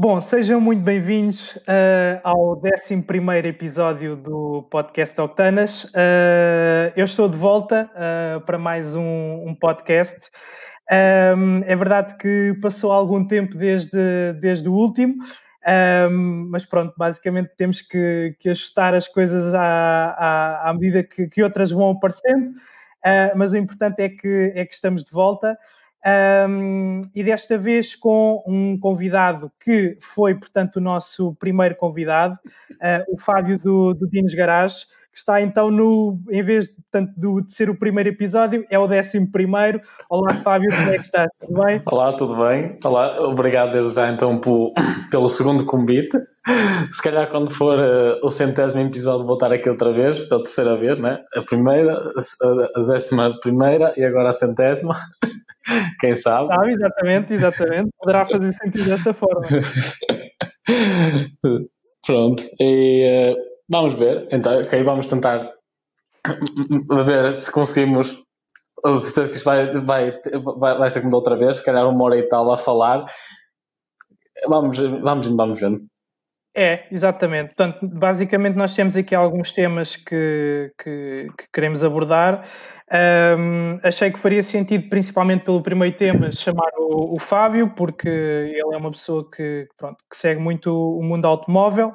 Bom, sejam muito bem-vindos uh, ao 11 episódio do podcast Octanas. Uh, eu estou de volta uh, para mais um, um podcast. Um, é verdade que passou algum tempo desde, desde o último, um, mas pronto, basicamente temos que, que ajustar as coisas à, à, à medida que, que, outras vão aparecendo. mas o importante é que, é que estamos de volta. Um, e desta vez com um convidado que foi, portanto, o nosso primeiro convidado, uh, o Fábio do, do Dinos Garage, que está então no, em vez portanto, do, de ser o primeiro episódio, é o décimo primeiro. Olá, Fábio, como é que estás? Tudo bem? Olá, tudo bem? Olá, obrigado desde já então por, pelo segundo convite. Se calhar quando for uh, o centésimo episódio vou estar aqui outra vez, pela terceira vez, né? A primeira, a, décima primeira e agora a centésima. Quem sabe? Sabe, exatamente, exatamente. Poderá fazer sentido dessa forma. Pronto. E uh, vamos ver. Então, ok, vamos tentar ver se conseguimos. Se isto vai, vai, vai, vai ser como da outra vez, se calhar uma hora e tal a falar. Vamos, vamos vamos vendo. É, exatamente. Portanto, basicamente nós temos aqui alguns temas que, que, que queremos abordar. Um, achei que faria sentido, principalmente pelo primeiro tema, chamar o, o, Fábio, porque ele é uma pessoa que, pronto, que segue muito o mundo automóvel.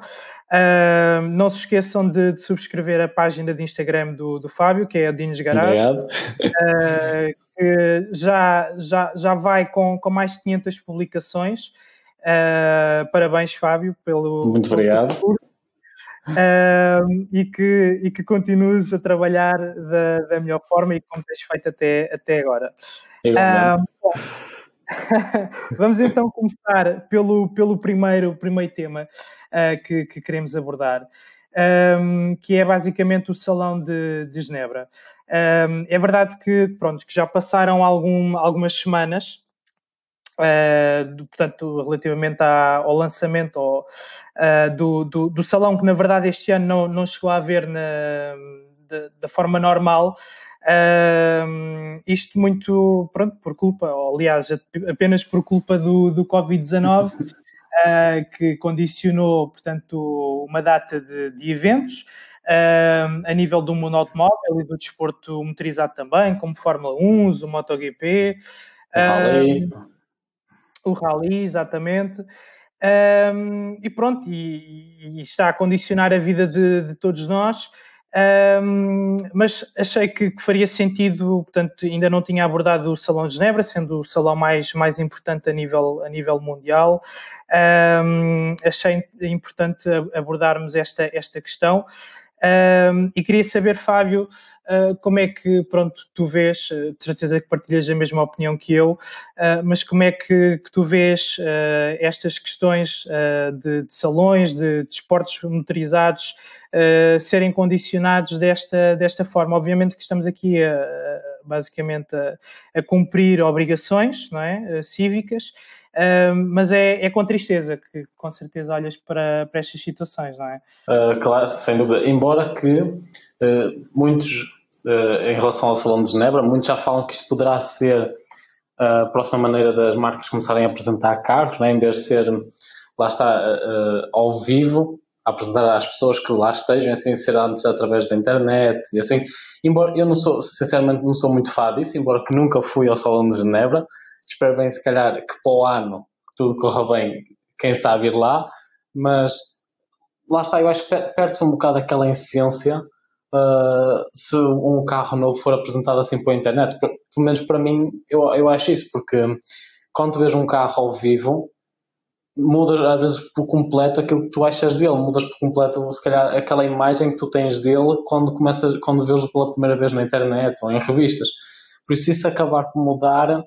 Um, não se esqueçam de, de, subscrever a página de Instagram do, do Fábio, que é a Dinos Garage. Obrigado. Uh, que já, já, já vai com, com mais de 500 publicações. Uh, parabéns, Fábio, pelo. Muito obrigado. Pelo uh, e, que, e que continues a trabalhar da, da melhor forma e como tens feito até, até agora. Uh, vamos então começar pelo, pelo primeiro, primeiro tema uh, que, que, queremos abordar. Um, que é basicamente o Salão de, de Genebra. Um, é verdade que, pronto, que já passaram algum, algumas semanas Uh, portanto, relativamente à, ao lançamento ao, uh, do, do, do, salão, que na verdade este ano não, não chegou a haver na, de, da forma normal. Uh, isto muito, pronto, por culpa, ou, aliás, apenas por culpa do, do Covid-19, que condicionou, portanto, uma data de, de eventos. a nível do mundo automóvel e do desporto motorizado também, como Fórmula 1, o MotoGP, uh, o rally, exatamente. Um, e pronto, e, e, está a condicionar a vida de, de todos nós. Um, mas achei que, que, faria sentido, portanto, ainda não tinha abordado o Salão de Genebra, sendo o salão mais, mais importante a nível, a nível mundial. Um, achei importante abordarmos esta, esta questão. Um, e queria saber, Fábio, uh, como é que, pronto, tu vês, uh, de certeza que partilhas a mesma opinião que eu, uh, mas como é que, que tu vês estas questões de, de, salões, de, de esportes motorizados serem condicionados desta, desta forma? Obviamente que estamos aqui a, a basicamente a, a, cumprir obrigações não é? cívicas, Uh, mas é, é, com tristeza que com certeza olhas para, para estas situações, não é? Uh, claro, sem dúvida. Embora que uh, muitos, ah, em relação ao Salão de Genebra, muitos já falam que isto poderá ser a próxima maneira das marcas começarem a apresentar carros, é? em vez de ser, lá está, ao vivo, apresentar às pessoas que lá estejam, assim, ser antes através da internet e assim. Embora eu não sou, sinceramente, não sou muito fã disso, embora que nunca fui ao Salão de Genebra, espero bem, se calhar, que para o ano tudo corra bem, quem sabe ir lá, mas lá está, eu acho que perde-se um bocado aquela essência uh, se um carro novo for apresentado assim pela internet. Pelo menos para mim, eu, eu acho isso, porque quando vês um carro ao vivo, muda às vezes por completo aquilo que tu achas dele, mudas por completo, se calhar, aquela imagem que tu tens dele quando começas, quando vês pela primeira vez na internet ou em revistas. Por isso, isso acabar por mudar,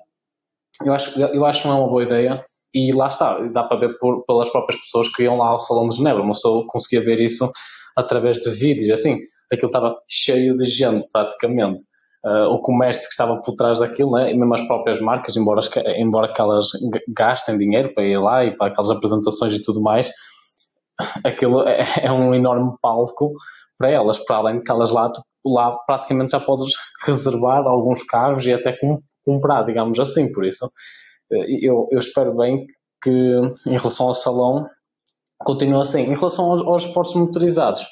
eu acho, eu acho que não é uma boa ideia. E lá está, dá para ver por, pelas próprias pessoas que iam lá ao Salão de Genebra. Uma pessoa conseguia ver isso através de vídeos. Assim, aquilo estava cheio de gente, praticamente. Uh, o comércio que estava por trás daquilo, né? e mesmo as próprias marcas, embora, embora que elas gastem dinheiro para ir lá e para aquelas apresentações e tudo mais, aquilo é, é um enorme palco para elas, para além de que elas lá, lá praticamente já podes reservar alguns carros e até com comprar, digamos assim. Por isso, eh, eu, eu espero bem que em relação ao salão continua assim. Em relação aos, aos esportes motorizados,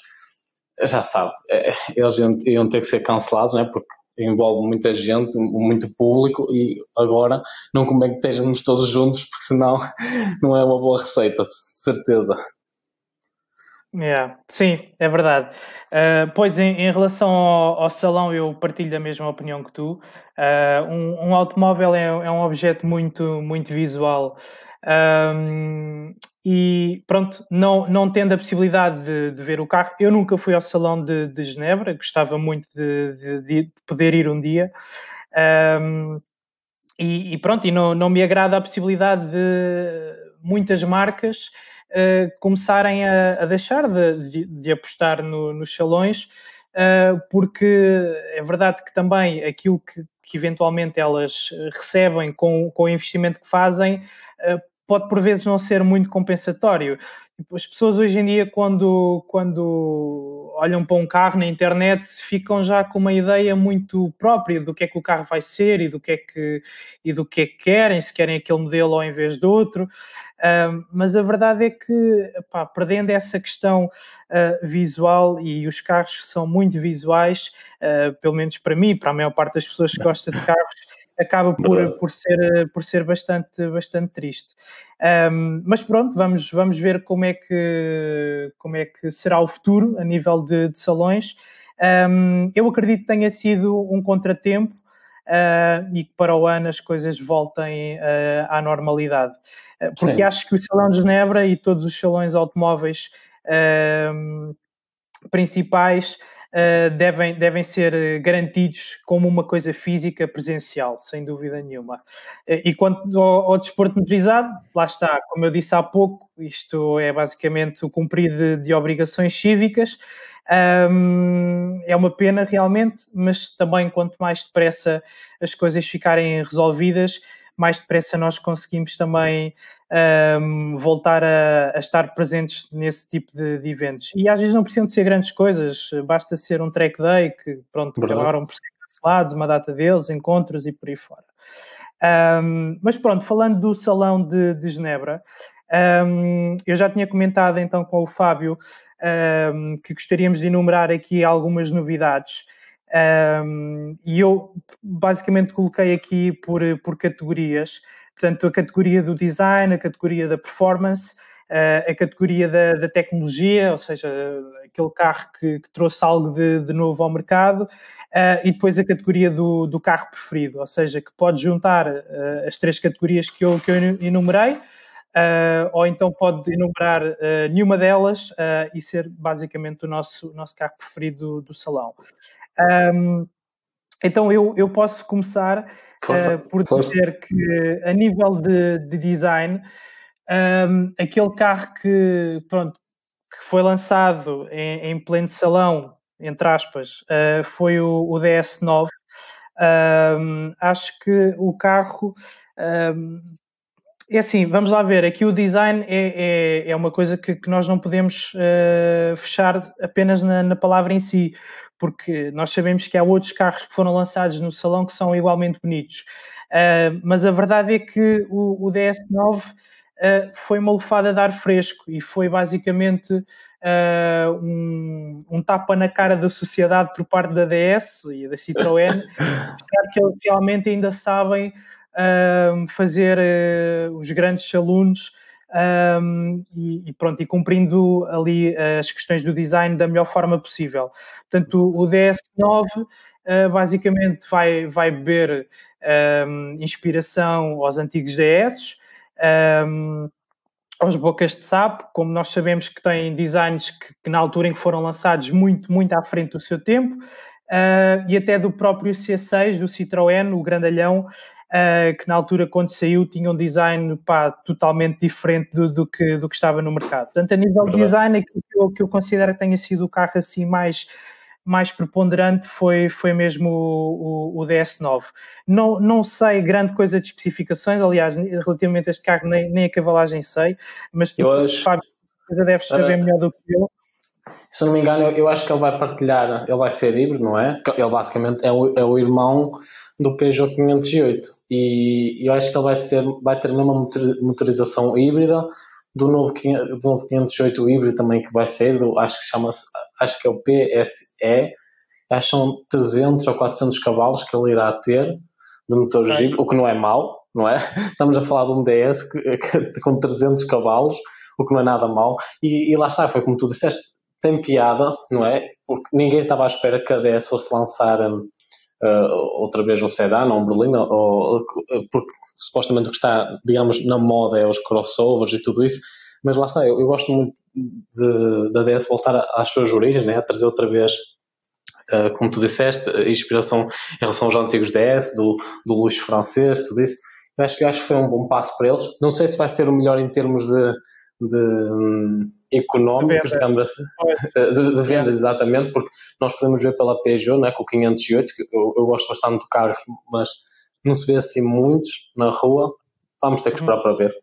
já sabe, é, eles iam, iam, ter que ser cancelados, não é? Porque envolve muita gente, muito público e agora não convém que estejamos todos juntos porque senão não é uma boa receita, certeza. Yeah, sim, é verdade. Uh, pois, em, em relação ao, ao, salão, eu partilho a mesma opinião que tu. Uh, um, um, automóvel é, é, um objeto muito, muito visual. Um, e pronto, não, não tendo a possibilidade de, de, ver o carro, eu nunca fui ao salão de, de Genebra, gostava muito de, de, poder ir um dia. Um, e, e, pronto, e não, não me agrada a possibilidade de muitas marcas começarem a, a deixar de, de apostar no, nos salões, uh, porque é verdade que também aquilo que, que eventualmente elas recebem com, com o investimento que fazem uh, pode por vezes não ser muito compensatório. Tipo, as pessoas hoje em dia, quando, quando olham para um carro na internet, ficam já com uma ideia muito própria do que é que o carro vai ser e do que é que, e do que, é que querem, se querem aquele modelo ao invés do outro. Mas a verdade é que, pá, perdendo essa questão uh, visual, e os carros são muito visuais, uh, pelo menos para mim, para a maior parte das pessoas que gostam de carros, acaba por, por, ser, por ser bastante, bastante triste. Um, mas pronto, vamos, vamos ver como é, que, como é que será o futuro a nível de, de salões. Um, eu acredito que tenha sido um contratempo e que para o ano as coisas voltem uh, à normalidade. Uh, porque Sim. acho que o Salão de Genebra e todos os salões automóveis principais uh, devem, devem ser garantidos como uma coisa física presencial, sem dúvida nenhuma. E quanto ao, ao, desporto motorizado, lá está, como eu disse há pouco, isto é basicamente o cumprir de, de obrigações cívicas. Um, é uma pena realmente, mas também quanto mais depressa as coisas ficarem resolvidas, mais depressa nós conseguimos também um, voltar a, a, estar presentes nesse tipo de, de, eventos. E às vezes não precisam de ser grandes coisas, basta ser um track day que, pronto, Verdade. acabaram por ser cancelados, uma data deles, encontros e por aí fora. Um, mas pronto, falando do Salão de, de Genebra, um, eu já tinha comentado então com o Fábio um, que gostaríamos de enumerar aqui algumas novidades. Um, e eu basicamente coloquei aqui por, por categorias. Portanto, a categoria do design, a categoria da performance, uh, a categoria da, da, tecnologia, ou seja, aquele carro que, que trouxe algo de, de, novo ao mercado, uh, e depois a categoria do, do, carro preferido, ou seja, que pode juntar uh, as três categorias que eu, que eu enumerei. Ou então pode enumerar nenhuma delas e ser basicamente o nosso, nosso carro preferido do, do salão. Um, então eu, eu posso começar uh, por dizer que a nível de, de design, um, aquele carro que, pronto, que foi lançado em, em pleno salão, entre aspas, uh, foi o, o DS9. Um, acho que o carro um, é assim, vamos lá ver. Aqui o design é, é, é uma coisa que, que, nós não podemos uh, fechar apenas na, na, palavra em si, porque nós sabemos que há outros carros que foram lançados no salão que são igualmente bonitos. Uh, mas a verdade é que o, o DS9 uh, ah, foi uma lufada de ar fresco e foi basicamente um, um, tapa na cara da sociedade por parte da DS e da Citroën, que eles realmente ainda sabem fazer os grandes saloons um, e, e, pronto, e cumprindo ali as questões do design da melhor forma possível. Portanto, o DS9 uh, ah, basicamente vai, vai beber um, inspiração aos antigos DS, um, aos bocas de sapo, como nós sabemos que têm designs que, que, na altura em que foram lançados muito, muito à frente do seu tempo, uh, e até do próprio C6, do Citroën, o grandalhão, uh, que na altura, quando saiu, tinha um design pá, totalmente diferente do, do, que, do que estava no mercado. Portanto, a nível de design, aquilo que eu, que eu considero que tenha sido o carro assim mais mais preponderante foi, foi mesmo o, o, o, DS9. Não, não sei grande coisa de especificações, aliás, relativamente a este carro nem, nem a cavalagem sei, mas tu, acho, Fábio, deves saber uh, melhor do que eu. Se não me engano, eu, eu, acho que ele vai partilhar, ele vai ser híbrido, não é? Ele basicamente é o, é o irmão do Peugeot 508 e eu acho que ele vai, ser, vai ter a mesma motorização híbrida do novo, do novo 508 híbrido também que vai ser, do, acho que chama-se, acho que é o PSE, acho que são 300 ou 400 cavalos que ele irá ter de motor híbrido, o que não é mau, não é? Estamos a falar de um DS que, que, com 300 cavalos, o que não é nada mau, e, e lá está, foi como tu disseste, tem piada, não é? Porque ninguém estava à espera que a DS fosse lançar um, uh, outra vez um sedã ou um berlina, ou, porque supostamente o que está, digamos, na moda é os crossovers e tudo isso, mas lá está, eu, eu gosto muito da DS voltar às suas origens, né? a trazer outra vez Uh, como tu disseste, inspiração em relação aos antigos DS, do, do luxo francês, tudo isso. Eu acho, eu acho que foi um bom passo para eles. Não sei se vai ser o melhor em termos de, de um, económicos, de digamos assim, de, de, vendas, exatamente, porque nós podemos ver pela Peugeot, né, com o 508, que eu, eu gosto bastante do carro, mas não se vê assim muitos na rua. Vamos ter que esperar uhum. para ver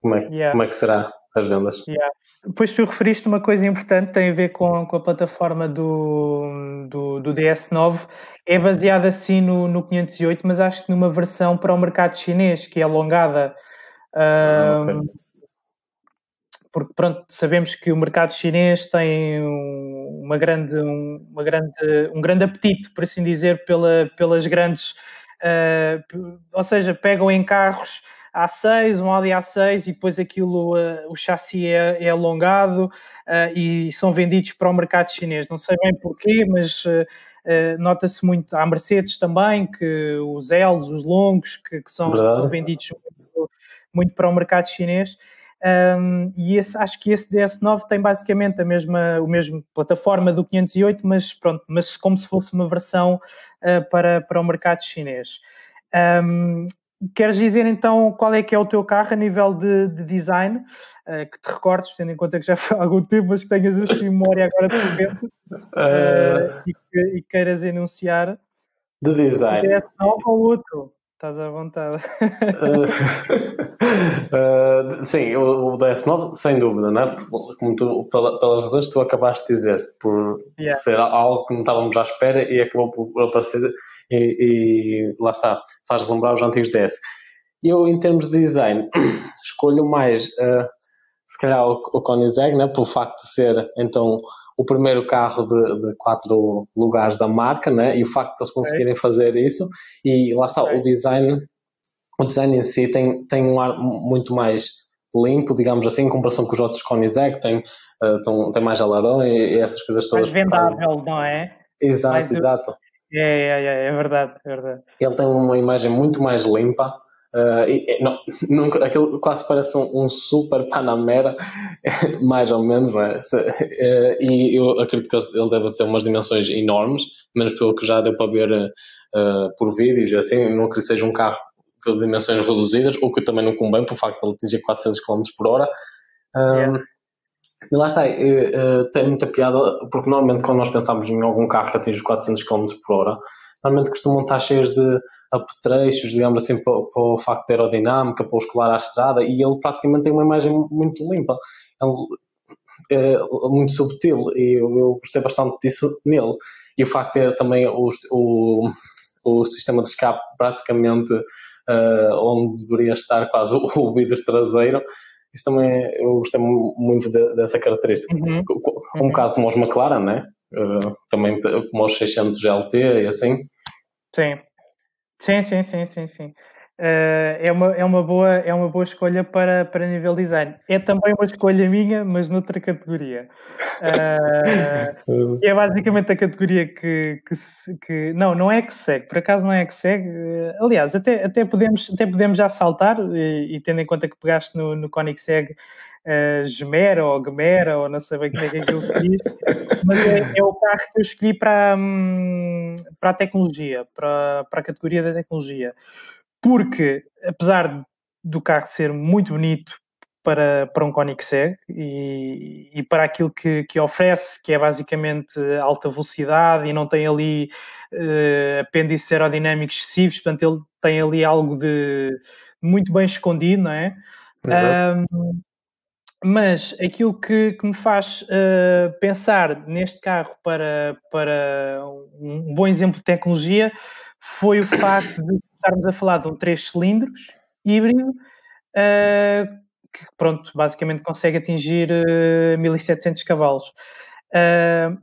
como é, yeah. como é que será as vendas. Yeah. Depois tu referiste uma coisa importante, tem a ver com, com a plataforma do, do, do DS9, é baseada assim no, no 508, mas acho que numa versão para o mercado chinês, que é alongada. Ah, okay porque pronto, sabemos que o mercado chinês tem uma grande, uma grande, um grande apetite, por assim dizer, pela, pelas grandes, uh, ou seja, pegam em carros A6, um Audi A6 e depois aquilo, uh, o chassi é, é alongado uh, e são vendidos para o mercado chinês. Não sei bem porquê, mas nota-se muito, há Mercedes também, que os Ls, os longos, que, que são, são, vendidos muito, muito para o mercado chinês. Um, e esse, acho que esse DS9 tem basicamente a mesma, o mesmo plataforma do 508, mas pronto, mas como se fosse uma versão uh, para, para o mercado chinês. Um, queres dizer então qual é que é o teu carro a nível de, de design? Uh, que te recordes, tendo em conta que já foi há algum tempo, mas que tenhas essa memória agora de repente uh, e, que, e queiras enunciar. De design. DS9 ou outro? Estás à vontade. uh, uh, sim, o, o DS9, sem dúvida, né? Como tu, pelas razões que tu acabaste de dizer, por yeah. ser algo que não estávamos à espera e acabou por aparecer, e, e lá está, faz lembrar os antigos DS. Eu, em termos de design, escolho mais, uh, se calhar, o, o Koenigsegg, né? Pelo facto de ser, então, o primeiro carro de, de, quatro lugares da marca, né? E o facto de eles conseguirem okay. fazer isso, e lá está, okay. o design, o design em si tem, tem um ar muito mais limpo, digamos assim, em comparação com os outros Koenigsegg, tem, uh, tem, tem mais alarão e, e, essas coisas todas. Mais vendável, não é? Exato, mais, exato. É, é, é, é verdade, é verdade. Ele tem uma imagem muito mais limpa, Uh, e, não, nunca, aquilo quase parece um, um, super Panamera, mais ou menos, não é? Se, uh, e eu acredito que ele deve ter umas dimensões enormes, menos pelo que já deu para ver uh, por vídeos, assim, não acredito que seja um carro de dimensões reduzidas, o que também não convém, por facto de ele atingir 400 km por hora. Yeah. E lá está, tem muita piada, porque normalmente quando nós pensamos em algum carro que atinge 400 km por hora, normalmente costumam estar cheios de apetrechos, digamos assim, para, para, o facto de aerodinâmica, para o escolar à estrada, e ele praticamente tem uma imagem muito limpa, é, é muito subtil, e eu, eu, gostei bastante disso nele. E o facto de ter também o, o, o sistema de escape praticamente uh, onde deveria estar quase o, o vidro traseiro, isso também eu gostei muito de, dessa característica. Uhum. Um uhum. bocado como os McLaren, né? Uh, também como os 600 GLT e assim. Sim. Sim, sim, sim, sim, sim. Uh, é, uma, é, uma boa, é uma boa escolha para, para nível design. É também uma escolha minha, mas noutra categoria. Uh, é basicamente a categoria que, que, que, Não, não é que segue, por acaso não é que segue. Aliás, até, até, podemos, até podemos já saltar, e, e tendo em conta que pegaste no, no Koenigsegg uh, Gemera ou Gemera, ou não sei bem como é que aquilo se diz, mas é, é, o carro que eu escolhi para, hum, para a tecnologia, para, para a categoria da tecnologia porque apesar do carro ser muito bonito para, para um Koenigsegg e, e para aquilo que, que oferece, que é basicamente alta velocidade e não tem ali uh, apêndices aerodinâmicos excessivos, portanto ele tem ali algo de muito bem escondido, não é? Um, mas aquilo que, que me faz uh, pensar neste carro para, para um bom exemplo de tecnologia foi o facto de estarmos a falar de um 3 cilindros híbrido uh, que, pronto, basicamente consegue atingir uh, 1700 cavalos.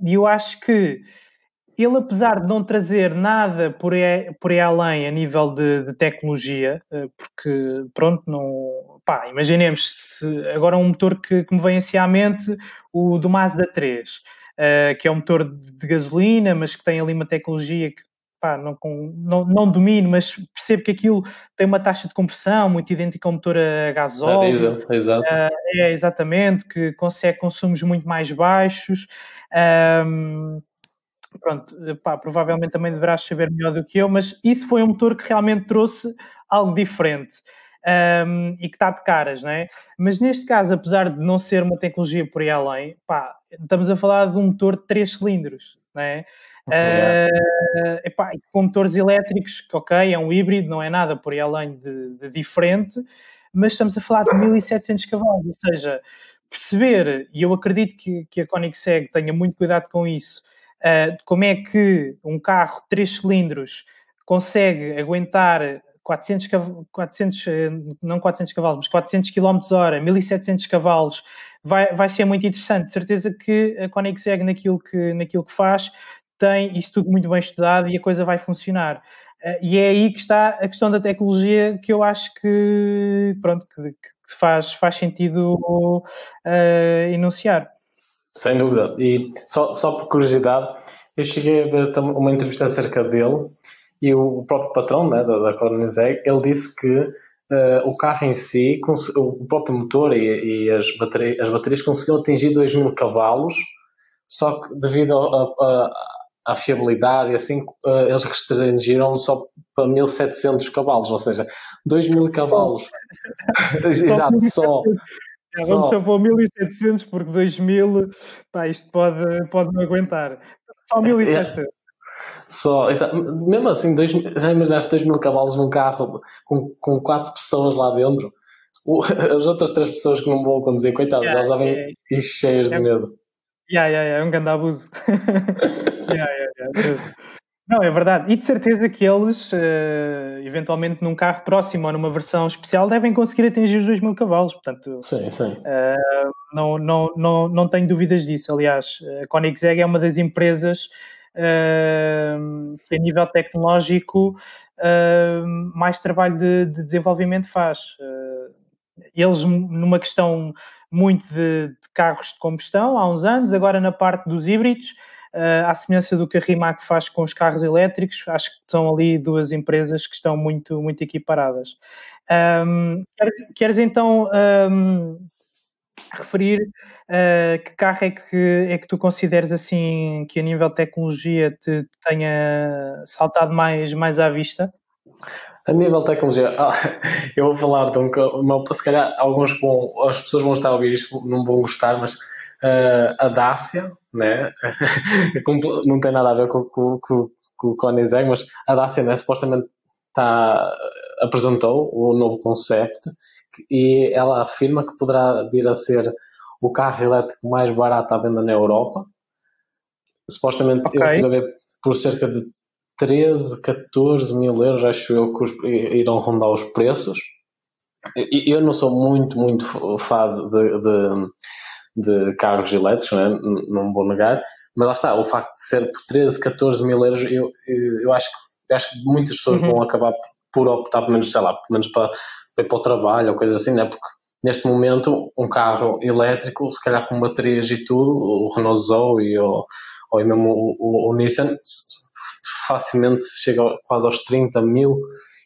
E eu acho que ele, apesar de não trazer nada por aí, por aí além a nível de, de tecnologia, porque, pronto, não. Pá, imaginemos agora um motor que, que me vem assim à mente, o do Mazda 3. Uh, que é um motor de, de, gasolina, mas que tem ali uma tecnologia que pá, não, não, não, domino, mas percebo que aquilo tem uma taxa de compressão muito idêntica ao motor a gasóleo. É, exato. Uh, é, exatamente, que consegue consumos muito mais baixos. Um, pronto, pá, provavelmente também deverás saber melhor do que eu, mas isso foi um motor que realmente trouxe algo diferente. Um, e que está de caras, não é? Mas neste caso, apesar de não ser uma tecnologia por aí além, pá, estamos a falar de um motor de 3 cilindros, não é? Uh, epá, com motores elétricos, ok, é um híbrido, não é nada por aí além de, de diferente, mas estamos a falar de 1700 cavalos, ou seja, perceber, e eu acredito que, que a Koenigsegg tenha muito cuidado com isso, uh, como é que um carro de 3 cilindros consegue aguentar 400, 400 não 400 cavalos, mas 400 km hora, 1700 cavalos, vai, vai ser muito interessante. De certeza que a Koenigsegg, naquilo que, naquilo que faz, tem isso tudo muito bem estudado e a coisa vai funcionar. Uh, e é aí que está a questão da tecnologia que eu acho que, pronto, que, que faz, faz sentido uh, enunciar. Sem dúvida. E só, só por curiosidade, eu cheguei a ver uma entrevista acerca dele e o próprio patrão né, da, da Koenigsegg, ele disse que uh, o carro em si, o próprio motor e, e as, baterias, as baterias conseguiam atingir 2 mil cavalos, só que devido à fiabilidade e assim, uh, eles restringiram só para 1700 cavalos, ou seja, 2000 cavalos. Exato, só. É, vamos só para 1700 porque 2000, pá, isto pode, pode não aguentar. Só 1700. É, só, mesmo assim, dois, já imaginaste 2000 cavalos num carro com, com 4 pessoas lá dentro? O, as outras 3 pessoas que não vão conduzir, coitadas, yeah, elas já vêm yeah. cheias de medo. Yeah, yeah, yeah, é um grande abuso. yeah, yeah, Não, é verdade. E de certeza que eles, uh, eventualmente num carro próximo ou numa versão especial, devem conseguir atingir os 2 mil cavalos. Portanto, sim, sim. Uh, não, não, não, não tenho dúvidas disso. Aliás, a Koenigsegg é uma das empresas que, a nível tecnológico, mais trabalho de, de desenvolvimento faz. eles, numa questão muito de, de, carros de combustão há uns anos, agora na parte dos híbridos, uh, à semelhança do que a Rimac faz com os carros elétricos, acho que são ali duas empresas que estão muito, muito equiparadas. Um, queres, queres, então um, referir uh, que carro é que, é que tu consideres assim que a nível de tecnologia te tenha saltado mais, mais à vista? A nível de tecnologia, ah, eu vou falar de um que, se calhar alguns vão, as pessoas vão estar a ouvir isto, não vão gostar, mas uh, a Dacia, né? não tem nada a ver com, com, com, com o Koenigsegg, mas a Dacia né, supostamente tá, apresentou o novo concept e ela afirma que poderá vir a ser o carro elétrico mais barato à venda na Europa. Supostamente okay. eu estive a ver por cerca de 13, 14 mil euros, acho eu, que os, irão rondar os preços. Eu não sou muito, muito fã de, de, de carros elétricos, né? não vou negar, mas lá está, o facto de ser por 13, 14 mil euros, eu, eu, eu acho, eu acho que muitas pessoas uhum. vão acabar por optar, pelo menos, sei lá, pelo menos para, para ir para o trabalho ou coisas assim, né? porque neste momento um carro elétrico, se calhar com baterias e tudo, o Renault Zoe ou, ou mesmo o, o, o Nissan, facilmente se chega quase aos 30 mil,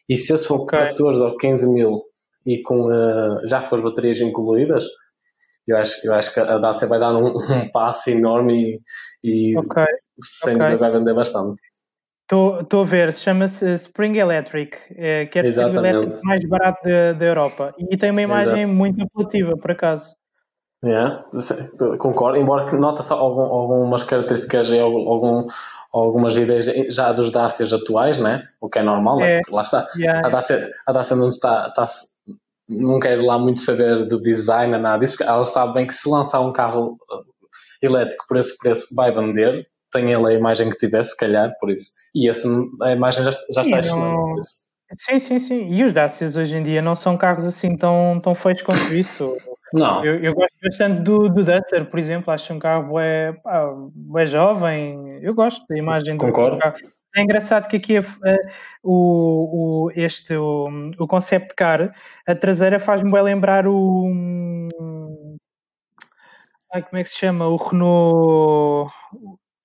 e se esse for okay. 14 ou 15 mil e com, uh, já com as baterias incluídas, eu acho, eu acho que a Dacia vai dar um, um passo enorme e, e okay. sem okay. dúvida vai vender bastante. Estou a ver, chama-se Spring Electric, é, que é o elétrico mais barato da Europa. E tem uma imagem Exato. muito apelativa, por acaso. Yeah, concordo, embora que nota-se algum, algumas características e algum, algumas ideias já dos Dacias atuais, né? o que é normal, né? é. lá está. Yeah. A, Dacia, a Dacia não está, está não quero lá muito saber de design, nada disso, porque ela sabe bem que se lançar um carro uh, elétrico por esse preço vai vender, tem ele a imagem que tivesse, se calhar, por isso. E essa, a imagem já, já está excelente. Sim, sim, sim. E os Dacias hoje em dia não são carros assim tão, tão feios quanto isso. Não. Eu, eu gosto bastante do, do Duster, por exemplo. Acho um carro é, é jovem. Eu gosto da imagem Concordo. do carro. É engraçado que aqui uh, o, o, este, o, o concept car, a traseira faz-me bem lembrar o. Ai, como é que se chama? O Renault.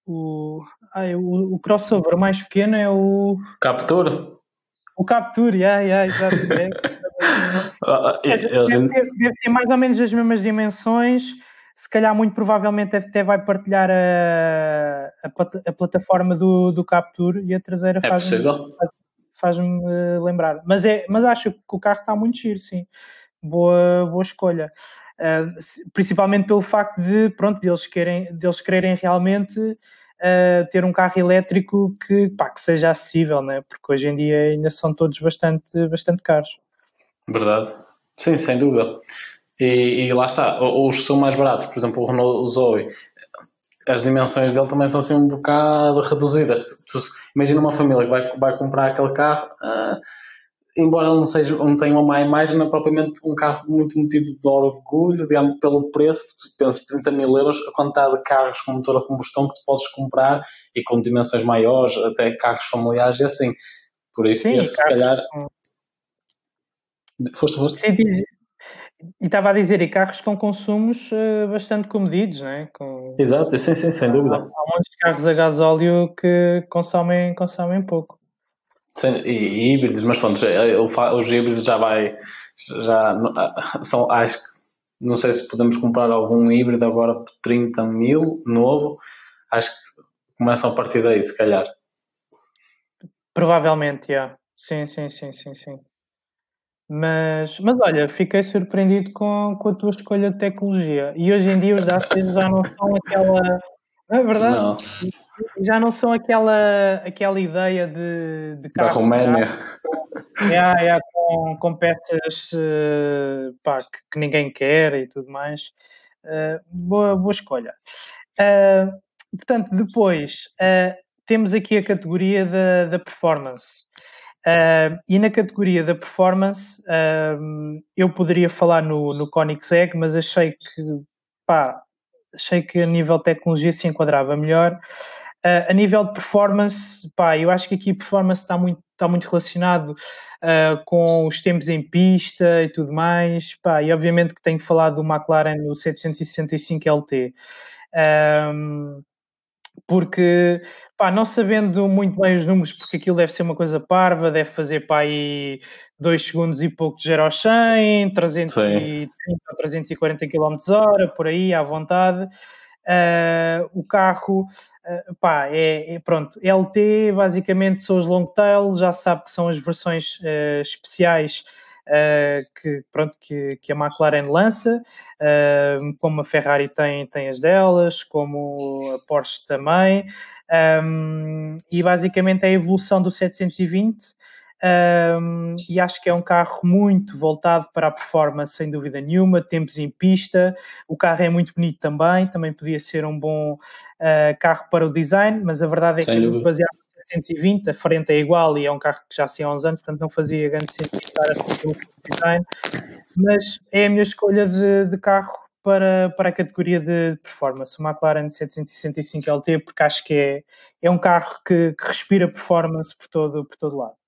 O, ai, o, o crossover mais pequeno é o. Captura? O Capture, yeah, yeah, exatamente. Ah, ah, deve, deve ser mais ou menos as mesmas dimensões se calhar muito provavelmente até vai partilhar a, a, a plataforma do, do Capture e a traseira é faz-me faz uh, lembrar. Mas, é, mas acho que o carro está muito giro, sim. Boa, boa escolha. Uh, principalmente pelo facto de, pronto, deles, querem, deles quererem realmente uh, ter um carro elétrico que, pá, que seja acessível, né? porque hoje em dia ainda são todos bastante, bastante caros. Verdade. Sim, sem dúvida. E, e lá está, os que são mais baratos, por exemplo, o Renault Zoe, as dimensões dele também são assim um bocado reduzidas. Tu, imagina uma família que vai, vai comprar aquele carro, uh, embora não, seja, não tenha uma má imagem, não é propriamente um carro muito motivo de orgulho, digamos, pelo preço, tu pensas 30 mil euros, a quantidade de carros com motor a combustão que tu podes comprar e com dimensões maiores, até carros familiares e assim. Por isso, Sim, esse, se calhar. Força, força. Sim, e estava a dizer, e carros com consumos uh, bastante comedidos, não é? Com... Exato, sim, sim, sem dúvida. Há, há muitos carros a gasóleo que consomem, consomem pouco. E, híbridos, mas pronto, os híbridos já vai, já ah, são, acho que, não sei se podemos comprar algum híbrido agora por 30 mil, novo, acho que começam a partir daí, se calhar. Provavelmente, já. Yeah. Sim, sim, sim, sim, sim. Mas, mas olha, fiquei surpreendido com, com a tua escolha de tecnologia. E hoje em dia os Dasters já não são aquela. Não é verdade? Não. Já não são aquela, aquela ideia de, de carro. Da Roménia. É, é, com, com peças uh, pá, que, que, ninguém quer e tudo mais. Uh, boa, boa escolha. Uh, portanto, depois temos aqui a categoria da, da performance. E na categoria da performance, eu poderia falar no, no Koenigsegg, mas achei que, pá, achei que a nível de tecnologia se enquadrava melhor. Uh, a nível de performance, pá, eu acho que aqui performance está muito, está muito relacionado com os tempos em pista e tudo mais, pá, e obviamente que tenho falado do McLaren no 765 LT. Um, porque pá, não sabendo muito bem os números, porque aquilo deve ser uma coisa parva, deve fazer para aí 2 segundos e pouco de 0 ao 100, 330 ou 340 km hora, por aí, à vontade. Uh, o carro, uh, pá, é, é, pronto, LT basicamente são os long tail, já se sabe que são as versões uh, especiais uh, que, pronto, que, que, a McLaren lança, uh, como a Ferrari tem, tem as delas, como a Porsche também, um, e basicamente é a evolução do 720. Um, e acho que é um carro muito voltado para a performance, sem dúvida nenhuma, tempos em pista. O carro é muito bonito também, também podia ser um bom uh, carro para o design, mas a verdade é sem que, dúvida. baseado 720, a frente é igual e é um carro que já se há uns anos, portanto não fazia grande sentido estar a fazer um design, mas é a minha escolha de, de carro para, para a categoria de performance, o McLaren 765 LT, porque acho que é, é um carro que, que respira performance por todo, por todo lado.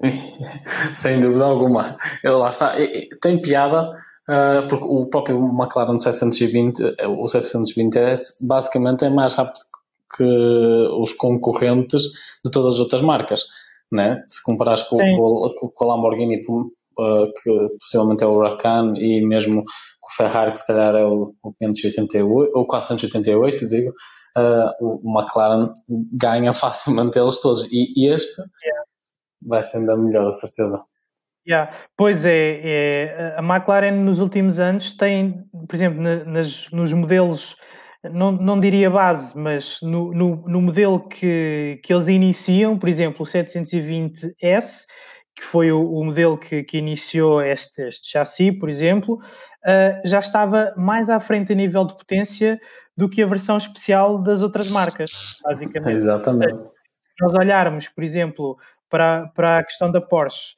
Sem dúvida alguma. Ele lá está. Tem piada, uh, porque o próprio McLaren 720, o 720S, basicamente é mais rápido que os concorrentes de todas as outras marcas, né? Se comparares com, com, com a Lamborghini, uh, que possivelmente é o Huracan, e mesmo com o Ferrari, que se calhar é o, o 588, ou 488, digo, uh, o McLaren ganha facilmente eles todos. E, e este yeah. Vai sendo a melhor, a certeza. Yeah. Pois é, é, a McLaren nos últimos anos tem, por exemplo, nas, nos modelos não, não diria base, mas no, no, no, modelo que, que eles iniciam, por exemplo, o 720S, que foi o, o modelo que, que iniciou este, este chassi, por exemplo, uh, já estava mais à frente a nível de potência do que a versão especial das outras marcas, basicamente. Exatamente. nós olharmos, por exemplo, para, para a questão da Porsche,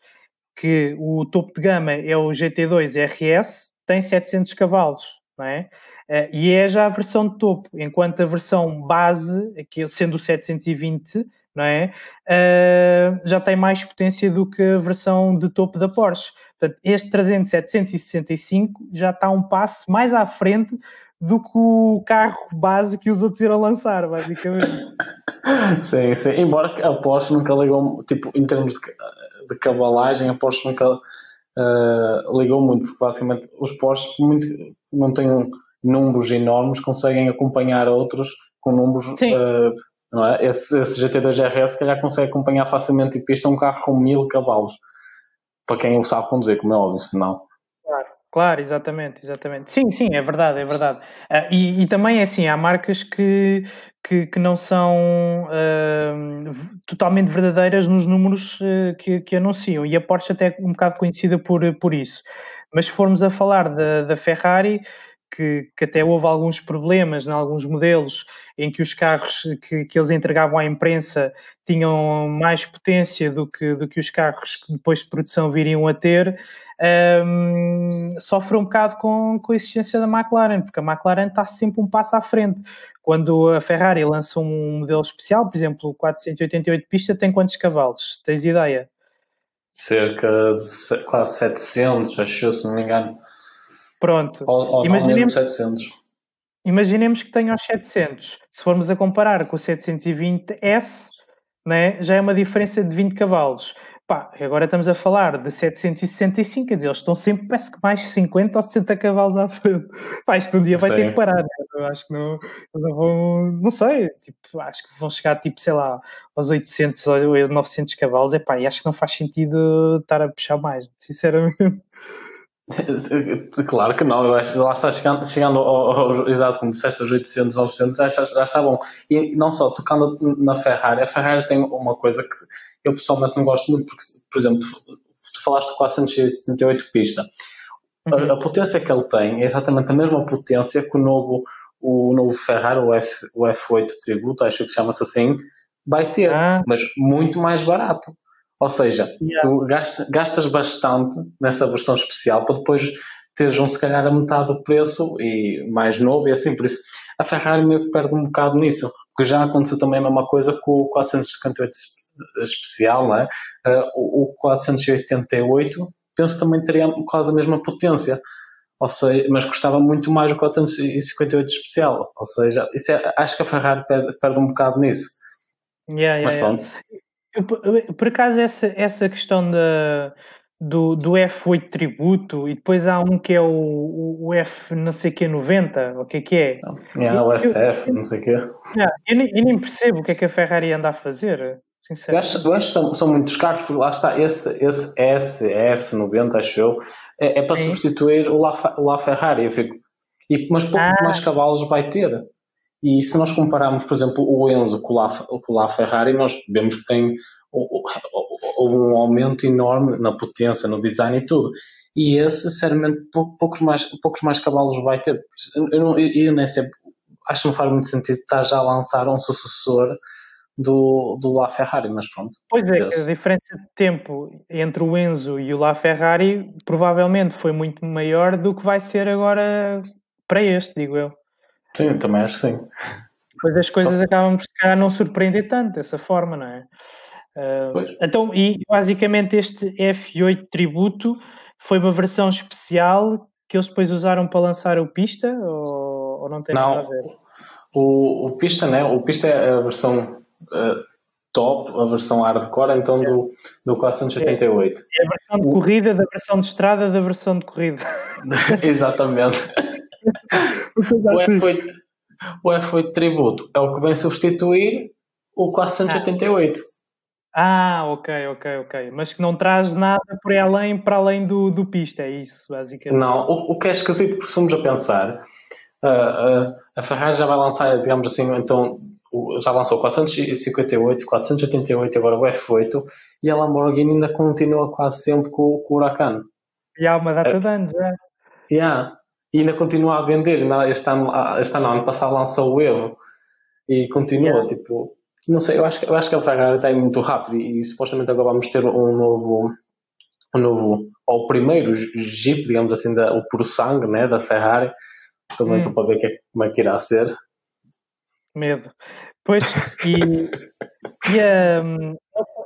que o topo de gama é o GT2 RS, tem 700 cavalos, não é? Uh, e é já a versão de topo, enquanto a versão base, aqui sendo o 720, não é? Uh, já tem mais potência do que a versão de topo da Porsche. Portanto, este 300 765 já está um passo mais à frente do que o carro base que os outros irão lançar, basicamente. sim, sim. Embora a Porsche nunca ligou, tipo, em termos de, de cavalagem, a Porsche nunca uh, ligou muito, porque basicamente os Porsche muito, não têm números enormes, conseguem acompanhar outros com números. Uh, não é? esse, esse GT2 RS, se calhar, consegue acompanhar facilmente. Tipo, este é um carro com mil cavalos. Para quem o sabe conduzir, como é óbvio, senão Claro, exatamente, exatamente. Sim, sim, é verdade, é verdade. Uh, e, e, também é assim, há marcas que, que, que não são uh, totalmente verdadeiras nos números uh, que, que anunciam, e a Porsche até é um bocado conhecida por, por isso. Mas se formos a falar da, da Ferrari, que, que, até houve alguns problemas em alguns modelos em que os carros que, que, eles entregavam à imprensa tinham mais potência do que, do que os carros que depois de produção viriam a ter, um, sofre um bocado com, com a existência da McLaren, porque a McLaren está sempre um passo à frente. Quando a Ferrari lança um modelo especial, por exemplo, o 488 pista, tem quantos cavalos? Tens ideia? Cerca de quase 700, acho, se não me engano. Pronto. Ou, ou imaginemos, 700. Imaginemos que tenha os 700. Se formos a comparar com o 720S, né, já é uma diferença de 20 cavalos. Pá, agora estamos a falar de 765, quer dizer, eles estão sempre, parece que mais 50 ou 60 cavalos à frente. Pá, isto um dia vai Sim. ter que parar, né? Eu acho que não, não vão, não sei, tipo, acho que vão chegar, tipo, sei lá, aos 800 ou 900 cavalos, é pá, e acho que não faz sentido estar a puxar mais, sinceramente. Claro que não, eu acho que lá está chegando, chegando ao, ao, exato como disseste, aos 800, 900, já, já está bom. E não só, tocando na Ferrari, a Ferrari tem uma coisa que eu pessoalmente não gosto muito, porque, por exemplo, tu, tu falaste de 488 pista. Uhum. A, a, potência que ele tem é exatamente a mesma potência que o novo, o novo Ferrari, o, F, o F8 Tributo, acho que chama-se assim, vai ter, ah. mas muito mais barato. Ou seja, yeah. tu gastas, gastas bastante nessa versão especial para depois teres um, se calhar, a metade do preço e mais novo e assim. Por isso, a Ferrari meio que perde um bocado nisso. Porque já aconteceu também a mesma coisa com o 458 especial, é? Uh, o 488 penso também teria quase a mesma potência, ou seja, mas custava muito mais o 458 especial, ou seja, é, acho que a Ferrari perde, perde um bocado nisso. Yeah, yeah, yeah. Por, por acaso essa, essa questão da, do, do F8 tributo e depois há um que é o, o F não sei que 90, o que é que é? Yeah, o SF, eu, não sei o que é. Eu, nem, eu nem percebo o que é que a Ferrari anda a fazer. Eu acho, eu acho que são, são muitos carros, porque lá está, esse, esse SF90, acho eu, é, é para Sim. substituir o La, o La Ferrari. Eu fico, e, mas poucos ah. mais cavalos vai ter. E se nós compararmos, por exemplo, o Enzo com o La, com o La Ferrari, nós vemos que tem houve um aumento enorme na potência, no design e tudo. E esse, sinceramente, poucos mais, poucos mais cavalos vai ter. Eu, não, eu, eu nem sei, acho que não faz muito sentido estar já a lançar um sucessor do, do La Ferrari, mas pronto. Pois é, a diferença de tempo entre o Enzo e o La Ferrari provavelmente foi muito maior do que vai ser agora para este, digo eu. Sim, também acho que sim. Pois as coisas Só... acabam por ficar não surpreender tanto dessa forma, não é? Uh, então, e basicamente este F8 Tributo foi uma versão especial que eles depois usaram para lançar o Pista ou, ou não tem não, nada a ver? O, o Pista, né? O Pista é a versão uh, top, a versão hardcore, então, do, do 488. É a versão de corrida da versão de estrada da versão de corrida. Exatamente. O, F8, o F8 Tributo é o que vem substituir o 488. Ah, ok, ok, ok. Mas que não traz nada por além, para além do, do pista, é isso, basicamente. Não, o, o que é esquisito, porque somos a pensar, uh, uh, a Ferrari já vai lançar, digamos assim, então já lançou 458, 488, agora o F8 e a Lamborghini ainda continua quase sempre com, com o Huracan. E há uma data de anos, já. Yeah. E ainda continua a vender. Este ano, este ano, ano passado lançou o Evo e continua, yeah. tipo. Não sei, eu acho, eu acho que a Ferrari está muito rápido e, e, supostamente agora vamos ter um novo, um novo, ou o primeiro Jeep, digamos assim, da, o puro sangue né, da Ferrari. Também hum. estou para ver que como é que irá ser. Medo. Pois, e, e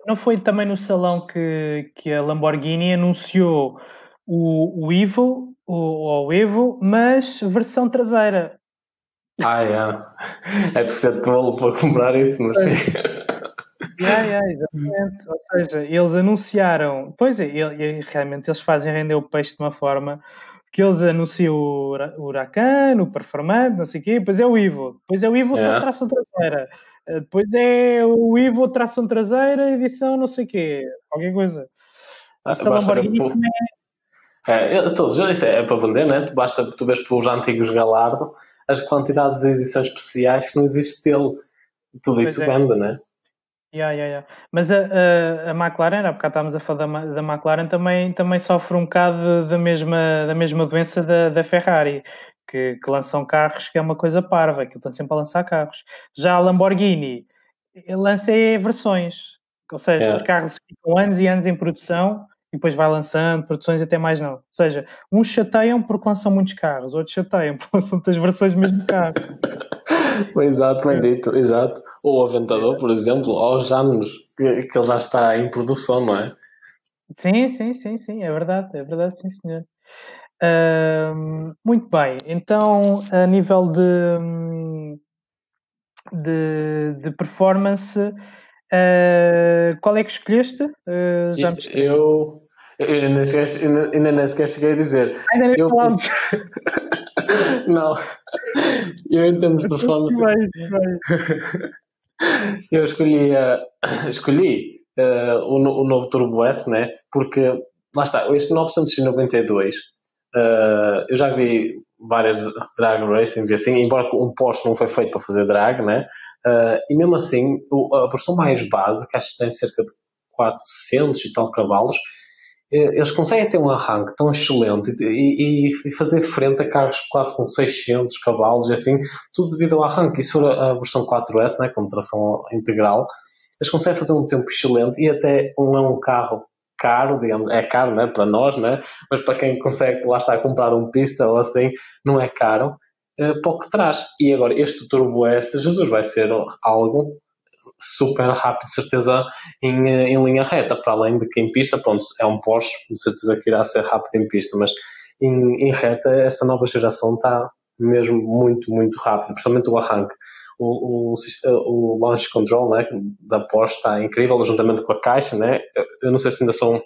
não foi também no salão que, que a Lamborghini anunciou o, o Evo, o, o Evo, mas versão traseira. Ah, é. É de ser tolo para comprar isso, mas. Yeah, yeah, exatamente. Ou seja, eles anunciaram. Pois é, ele, realmente eles fazem render o peixe de uma forma que eles anunciam o, Huracan, o Performante, não sei o quê, depois é o Evo, depois é o Evo yeah. tração traseira, eh, depois é o Evo tração traseira, edição não sei o quê, qualquer coisa. Ah, Lamborghini também é... é todos, já disse, é para vender, né? Basta tu vês pelos antigos Galardo as quantidades de edições especiais que não existe dele. Tudo isso é. vende, né? Yeah, yeah, yeah. Mas a, a, a McLaren, há bocado estávamos a falar da, da McLaren, também, também sofre um bocado da mesma, da mesma doença da, da Ferrari, que, que lançam carros que é uma coisa parva, que estão sempre a lançar carros. Já a Lamborghini lança versões, ou seja, yeah. os carros ficam anos e anos em produção e depois vai lançando produções até mais não. Ou seja, uns chateiam porque lançam muitos carros, outros chateiam porque lançam muitas versões mesmo de carro. exato, bem dito, exato. Ou o Aventador, por exemplo, aos anos que, que ele já está em produção, não é? Sim, sim, sim, sim, é verdade, é verdade, sim, senhor. Uh, muito bem, então a nível de, de, de performance, uh, qual é que escolheste? Uh, já eu, eu ainda nem sequer, ainda, sequer cheguei a dizer. Ainda eu, falamos. não, eu em termos de performance. eu escolhi, uh, escolhi uh, o, o, novo Turbo S, né? Porque lá está, este 992 uh, eu já vi várias drag racing e assim, embora um Porsche não foi feito para fazer drag, né? E mesmo assim, a versão mais básica, acho que tem cerca de 400 e tal cavalos, eh, eles conseguem ter um arranque tão excelente e, e, fazer frente a carros quase com 600 cavalos e assim, tudo devido ao arranque. Isso a versão 4S, né, com tração integral, eles conseguem fazer um tempo excelente e até não é um carro caro, digamos, é caro né, para nós, né, mas para quem consegue, lá está, comprar um pista ou assim, não é caro, uh, para o que traz. E agora, este Turbo S, Jesus, vai ser algo super rápido, de certeza, em, eh, em linha reta, para além de que em pista, pronto, é um Porsche, de certeza que irá ser rápido em pista, mas em, em reta esta nova geração está mesmo muito, muito rápido, principalmente o arranque. O, o, o launch control né, da Porsche está incrível, juntamente com a caixa, né? Eu não sei se ainda são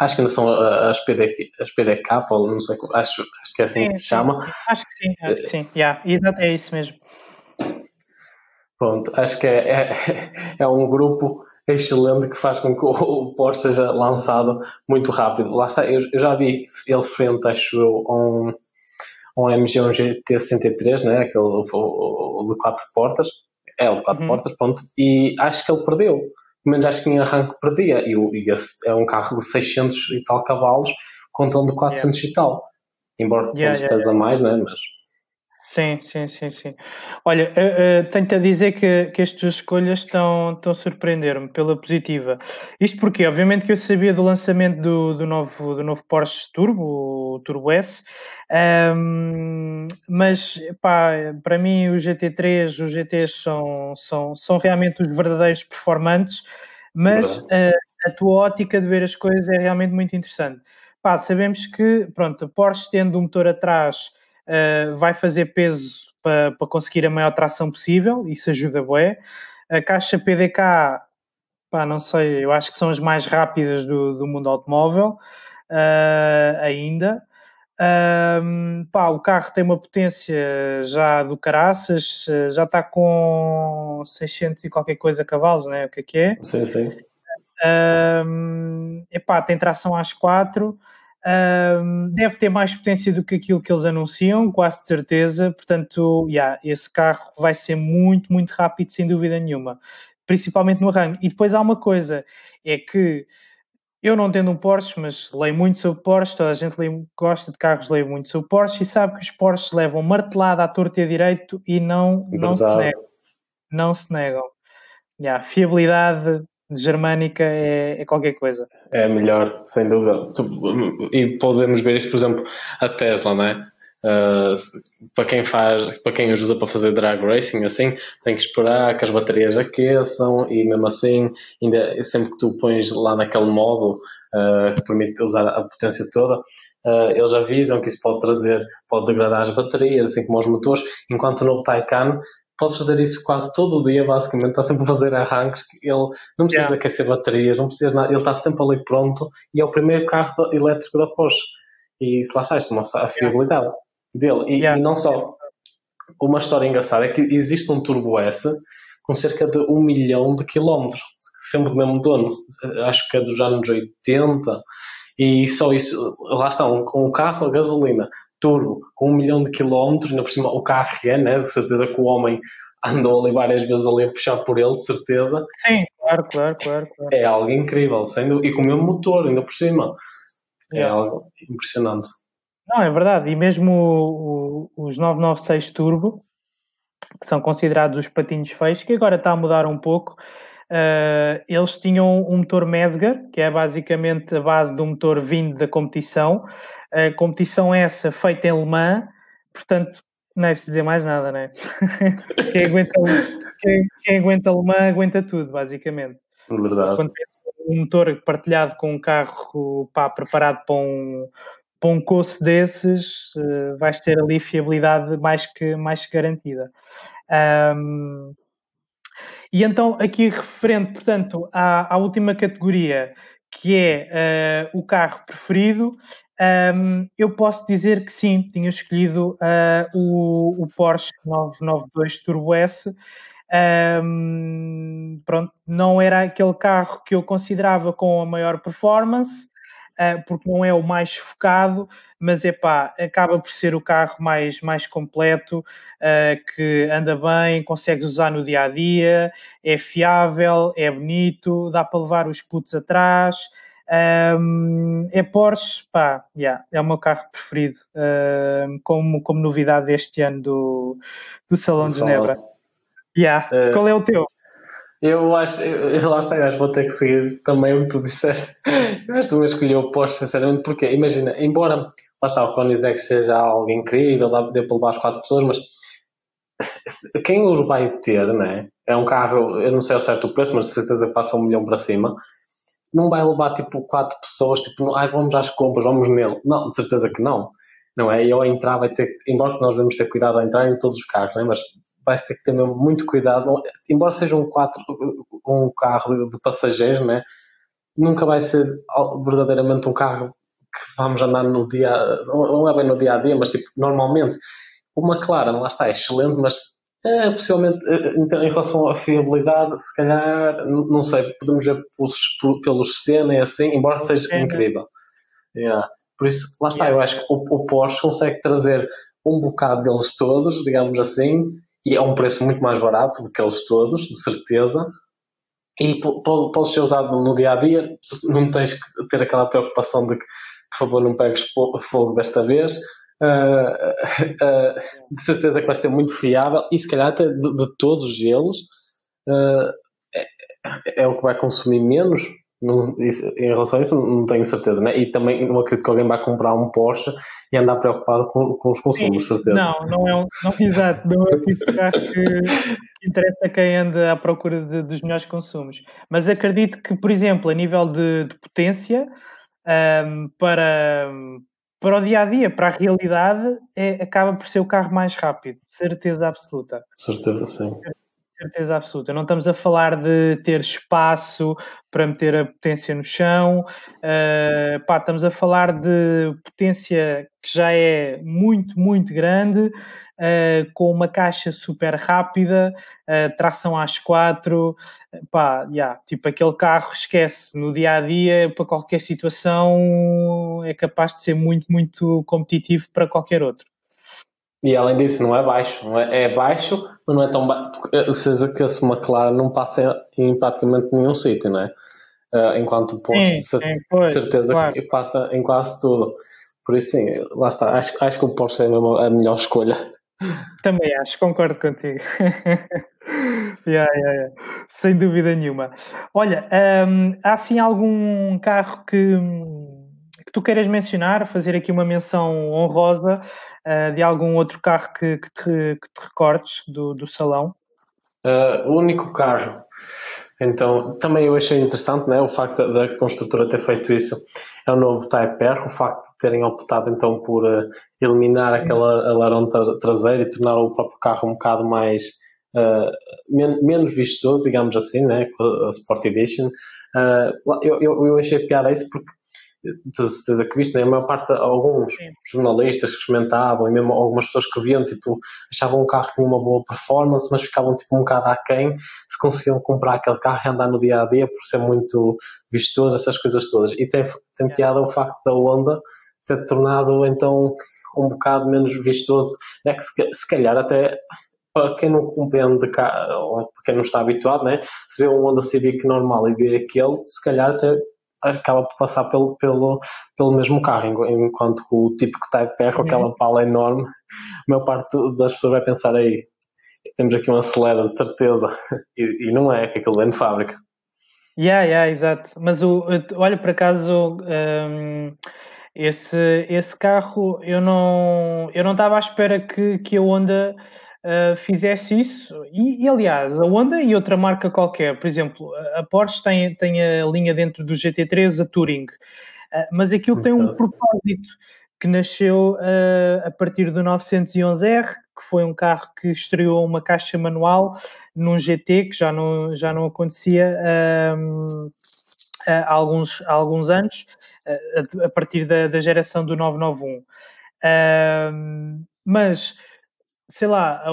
acho que ainda são as, PD, as PDK, ou não sei, acho, acho que é assim sim, que se chama. Acho que sim, acho que sim, yeah, é isso mesmo. Pronto, acho que é, é, é, um grupo excelente que faz com que o Porsche seja lançado muito rápido. Lá está, eu, eu já vi ele frente, acho eu, a um, um MG1 GT63, né? aquele o, o, de quatro portas, é o de quatro uhum. portas, pronto, e acho que ele perdeu. Pelo menos acho que em arranque perdia. E, e esse é um carro de 600 e tal cavalos contra um de 400 yeah. e tal. Embora yeah, yeah, pesa mais, né? mas Sim, sim, sim, sim. Olha, uh, uh, tenho-te a dizer que, que as tuas escolhas estão, estão a surpreender-me pela positiva. Isto porque, obviamente, que eu sabia do lançamento do, do, novo, do novo Porsche Turbo, o Turbo S, um, mas pá, para mim o GT3, os GTs são, são, são realmente os verdadeiros performantes, mas uh, a tua ótica de ver as coisas é realmente muito interessante. Pá, sabemos que, pronto, a Porsche tendo um motor atrás uh, vai fazer peso para, para conseguir a maior tração possível, isso ajuda bué. A caixa PDK, pá, não sei, eu acho que são as mais rápidas do, do mundo automóvel uh, ainda. Um, pá, o carro tem uma potência já do caraças, já está com 600 e qualquer coisa cavalos, né? O que é que é? Sim, sim. Um, epá, tem tração às 4. Um, deve ter mais potência do que aquilo que eles anunciam, quase de certeza. Portanto, yeah, esse carro vai ser muito, muito rápido, sem dúvida nenhuma, principalmente no arranque. E depois há uma coisa: é que eu não tendo um Porsche, mas leio muito sobre Porsche, toda a gente leio, gosta de carros, leio muito sobre Porsche e sabe que os Porsches levam martelada à torta e a direito e não, não se negam. Não se negam. yeah, fiabilidade germânica é, é, qualquer coisa. É melhor, sem dúvida. E podemos ver isto, por exemplo, a Tesla, não é? Uh, para quem faz, para quem os usa para fazer drag racing, assim, tem que esperar que as baterias aqueçam e mesmo assim, ainda, sempre que tu pões lá naquele modo uh, que permite usar a potência toda, uh, eles avisam que isso pode trazer, pode degradar as baterias, assim como os motores, enquanto o novo Taycan podes fazer isso quase todo o dia, basicamente, está sempre a fazer arranques, ele não precisa yeah. aquecer baterias, não precisa nada, ele está sempre ali pronto e é o primeiro carro elétrico da Porsche. E isso lá está, isto mostra a fiabilidade yeah. dele. E, yeah. e, não só. Uma história engraçada é que existe um Turbo S com cerca de um milhão de quilómetros, sempre do mesmo dono, acho que é dos anos 80, e só isso, lá está, um, um carro a gasolina turbo com um milhão de quilómetros, ainda por cima o carro é, né? De certeza que o homem andou ali várias vezes ali a puxar por ele, de certeza. Sim, claro, claro, claro. claro. É algo incrível, sendo, e com o mesmo motor ainda por cima. É, é algo impressionante. Não, é verdade. E mesmo o, o, os 996 Turbo, que são considerados os patinhos feios, que agora está a mudar um pouco, uh, eles tinham um motor Mesger, que é basicamente a base do motor vindo da competição, a competição é essa feita em Le Mans, portanto, não é preciso dizer mais nada, né? quem, aguenta, quem, quem aguenta Le Mans aguenta tudo, basicamente. Verdade. Quando um motor partilhado com um carro pá, preparado para um, para um coço desses, uh, vais ter ali fiabilidade mais que, mais que garantida. Um, e então, aqui referente, portanto, à, à última categoria, que é uh, o carro preferido, um, eu posso dizer que sim, tinha escolhido uh, o, o, Porsche 992 Turbo S. Um, pronto, não era aquele carro que eu considerava com a maior performance, uh, porque não é o mais focado, mas é pá, acaba por ser o carro mais, mais completo, uh, que anda bem, consegues usar no dia a dia, é fiável, é bonito, dá para levar os putos atrás. Um, é Porsche, pá, yeah, é o meu carro preferido, como, como novidade deste ano do, do Salão de Genebra. Yeah. Uh, Qual é o teu? Eu acho, eu, lá está, eu acho que vou ter que seguir também o que tu disseste. Eu acho que tu escolheu o Porsche, sinceramente, porque imagina, embora lá está, o Koenigsegg seja algo incrível, dê para levar as quatro pessoas, mas quem os vai ter, né? É um carro, eu não sei ao certo o preço, mas de certeza passa um milhão para cima não vai levar tipo quatro pessoas, tipo, ai, vamos às compras, vamos nele. Não, de certeza que não. Não é? E ao entrar vai ter, embora nós devemos ter cuidado ao entrar em todos os carros, né? mas vai ter que ter muito cuidado, embora seja um, quatro, um carro de passageiros, né? nunca vai ser verdadeiramente um carro que vamos andar no dia, não é bem no dia a dia, mas tipo, normalmente. O McLaren, lá está, é excelente, mas é, possivelmente, eh, em relação à fiabilidade, se calhar, não sei, podemos ver pelos, pelos cena e assim, embora seja é, incrível. Yeah. Por isso, lá está, yeah. eu acho que o, o Porsche consegue trazer um bocado deles todos, digamos assim, e é um preço muito mais barato do que eles todos, de certeza. E pode, pode ser usado no dia a dia, não tens que ter aquela preocupação de que, por favor, não pegues fogo desta vez uh, uh, de certeza que vai ser muito fiável e se calhar até de, de todos eles é, é, o que vai consumir menos. Não, isso, em relação a isso, não tenho certeza, né? E também não acredito que alguém vai comprar um Porsche e andar preocupado com, com os consumos, Sim, certeza. Não, não é um, não, exato, não é isso que, que interessa quem anda à procura de, dos melhores consumos. Mas acredito que, por exemplo, a nível de, de potência, um, para, para o dia a dia, para a realidade, é, acaba por ser o carro mais rápido, certeza absoluta. Certeza, sim. Certeza absoluta. Não estamos a falar de ter espaço para meter a potência no chão, uh, pá, estamos a falar de potência que já é muito, muito grande, uh, com uma caixa super rápida, uh, tração às quatro, pá, yeah, tipo aquele carro esquece no dia a dia para qualquer situação é capaz de ser muito, muito competitivo para qualquer outro. E além disso, não é baixo, não é, é baixo, mas não é tão baixo. Seja que a McLaren não passa em praticamente nenhum sítio, não é? Uh, enquanto o Porsche, de certeza claro. que passa em quase tudo. Por isso, sim, lá está. Acho, acho que o Porsche é a melhor escolha. Também acho, concordo contigo. yeah, yeah, yeah. Sem dúvida nenhuma. Olha, um, há assim algum carro que, que tu queiras mencionar, fazer aqui uma menção honrosa uh, de algum outro carro que, que, te, que te recordes do, do salão? Uh, o único carro então, também eu achei interessante né, o facto da, construtora ter feito isso. É o novo Type R, o facto de terem optado então por uh, eliminar aquela alarão traseiro e tornar o próprio carro um bocado mais uh, men menos vistoso, digamos assim, né, a Sport Edition. Uh, eu, eu achei piada isso porque de certeza que viste, né? a maior parte, alguns Sim. jornalistas que comentavam e mesmo algumas pessoas que viam, tipo, achavam o carro tinha uma boa performance, mas ficavam tipo um bocado aquém se conseguiam comprar aquele carro e andar no dia a dia por ser muito vistoso, essas coisas todas. E tem, tem piada o facto da Honda ter tornado então um bocado menos vistoso, né? que se, se calhar até para quem não compreende, ou para quem não está habituado, né? se vê um Honda Civic normal e vê aquele, se calhar até acaba por passar pelo, pelo, pelo mesmo carro, enquanto o tipo que está de pé com aquela pala enorme, a maior parte das pessoas vai pensar aí, temos aqui um acelera de certeza, e, e não é, que aquilo vem de fábrica. Yeah, yeah, exato. Mas o, olha, por acaso, um, esse, esse carro eu não eu não estava à espera que, que a Honda uh, fizesse isso. E, e, aliás, a Honda e outra marca qualquer, por exemplo, a Porsche tem, tem a linha dentro do GT3, a Touring, uh, mas aquilo tem um propósito que nasceu uh, a partir do 911R, que foi um carro que estreou uma caixa manual num GT, que já não, já não acontecia há, alguns, há alguns anos, a, a partir da, da, geração do 991. mas sei lá, a,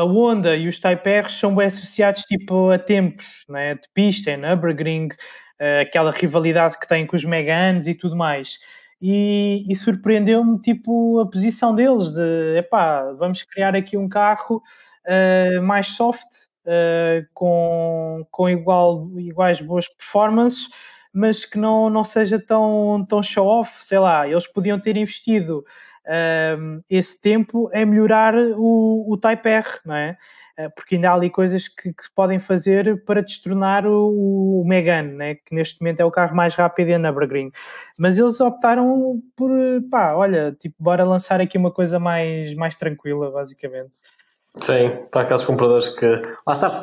a Honda e os Type R são bem associados tipo a tempos, né? de pista, Nürburgring, uh, aquela rivalidade que têm com os Megans e tudo mais. E, e surpreendeu-me tipo a posição deles de, epá, vamos criar aqui um carro uh, mais soft, uh, com, com igual, iguais boas performances, mas que não, não seja tão, tão show-off, sei lá, eles podiam ter investido um, esse tempo é melhorar o, o Type R, não é? Ah, porque ainda há ali coisas que, que se podem fazer para destronar o, o Megane, né? que neste momento é o carro mais rápido em Nürburgring. Mas eles optaram por, pá, olha, tipo, bora lançar aqui uma coisa mais, mais tranquila, basicamente. Sim, para aqueles compradores que. Lá está,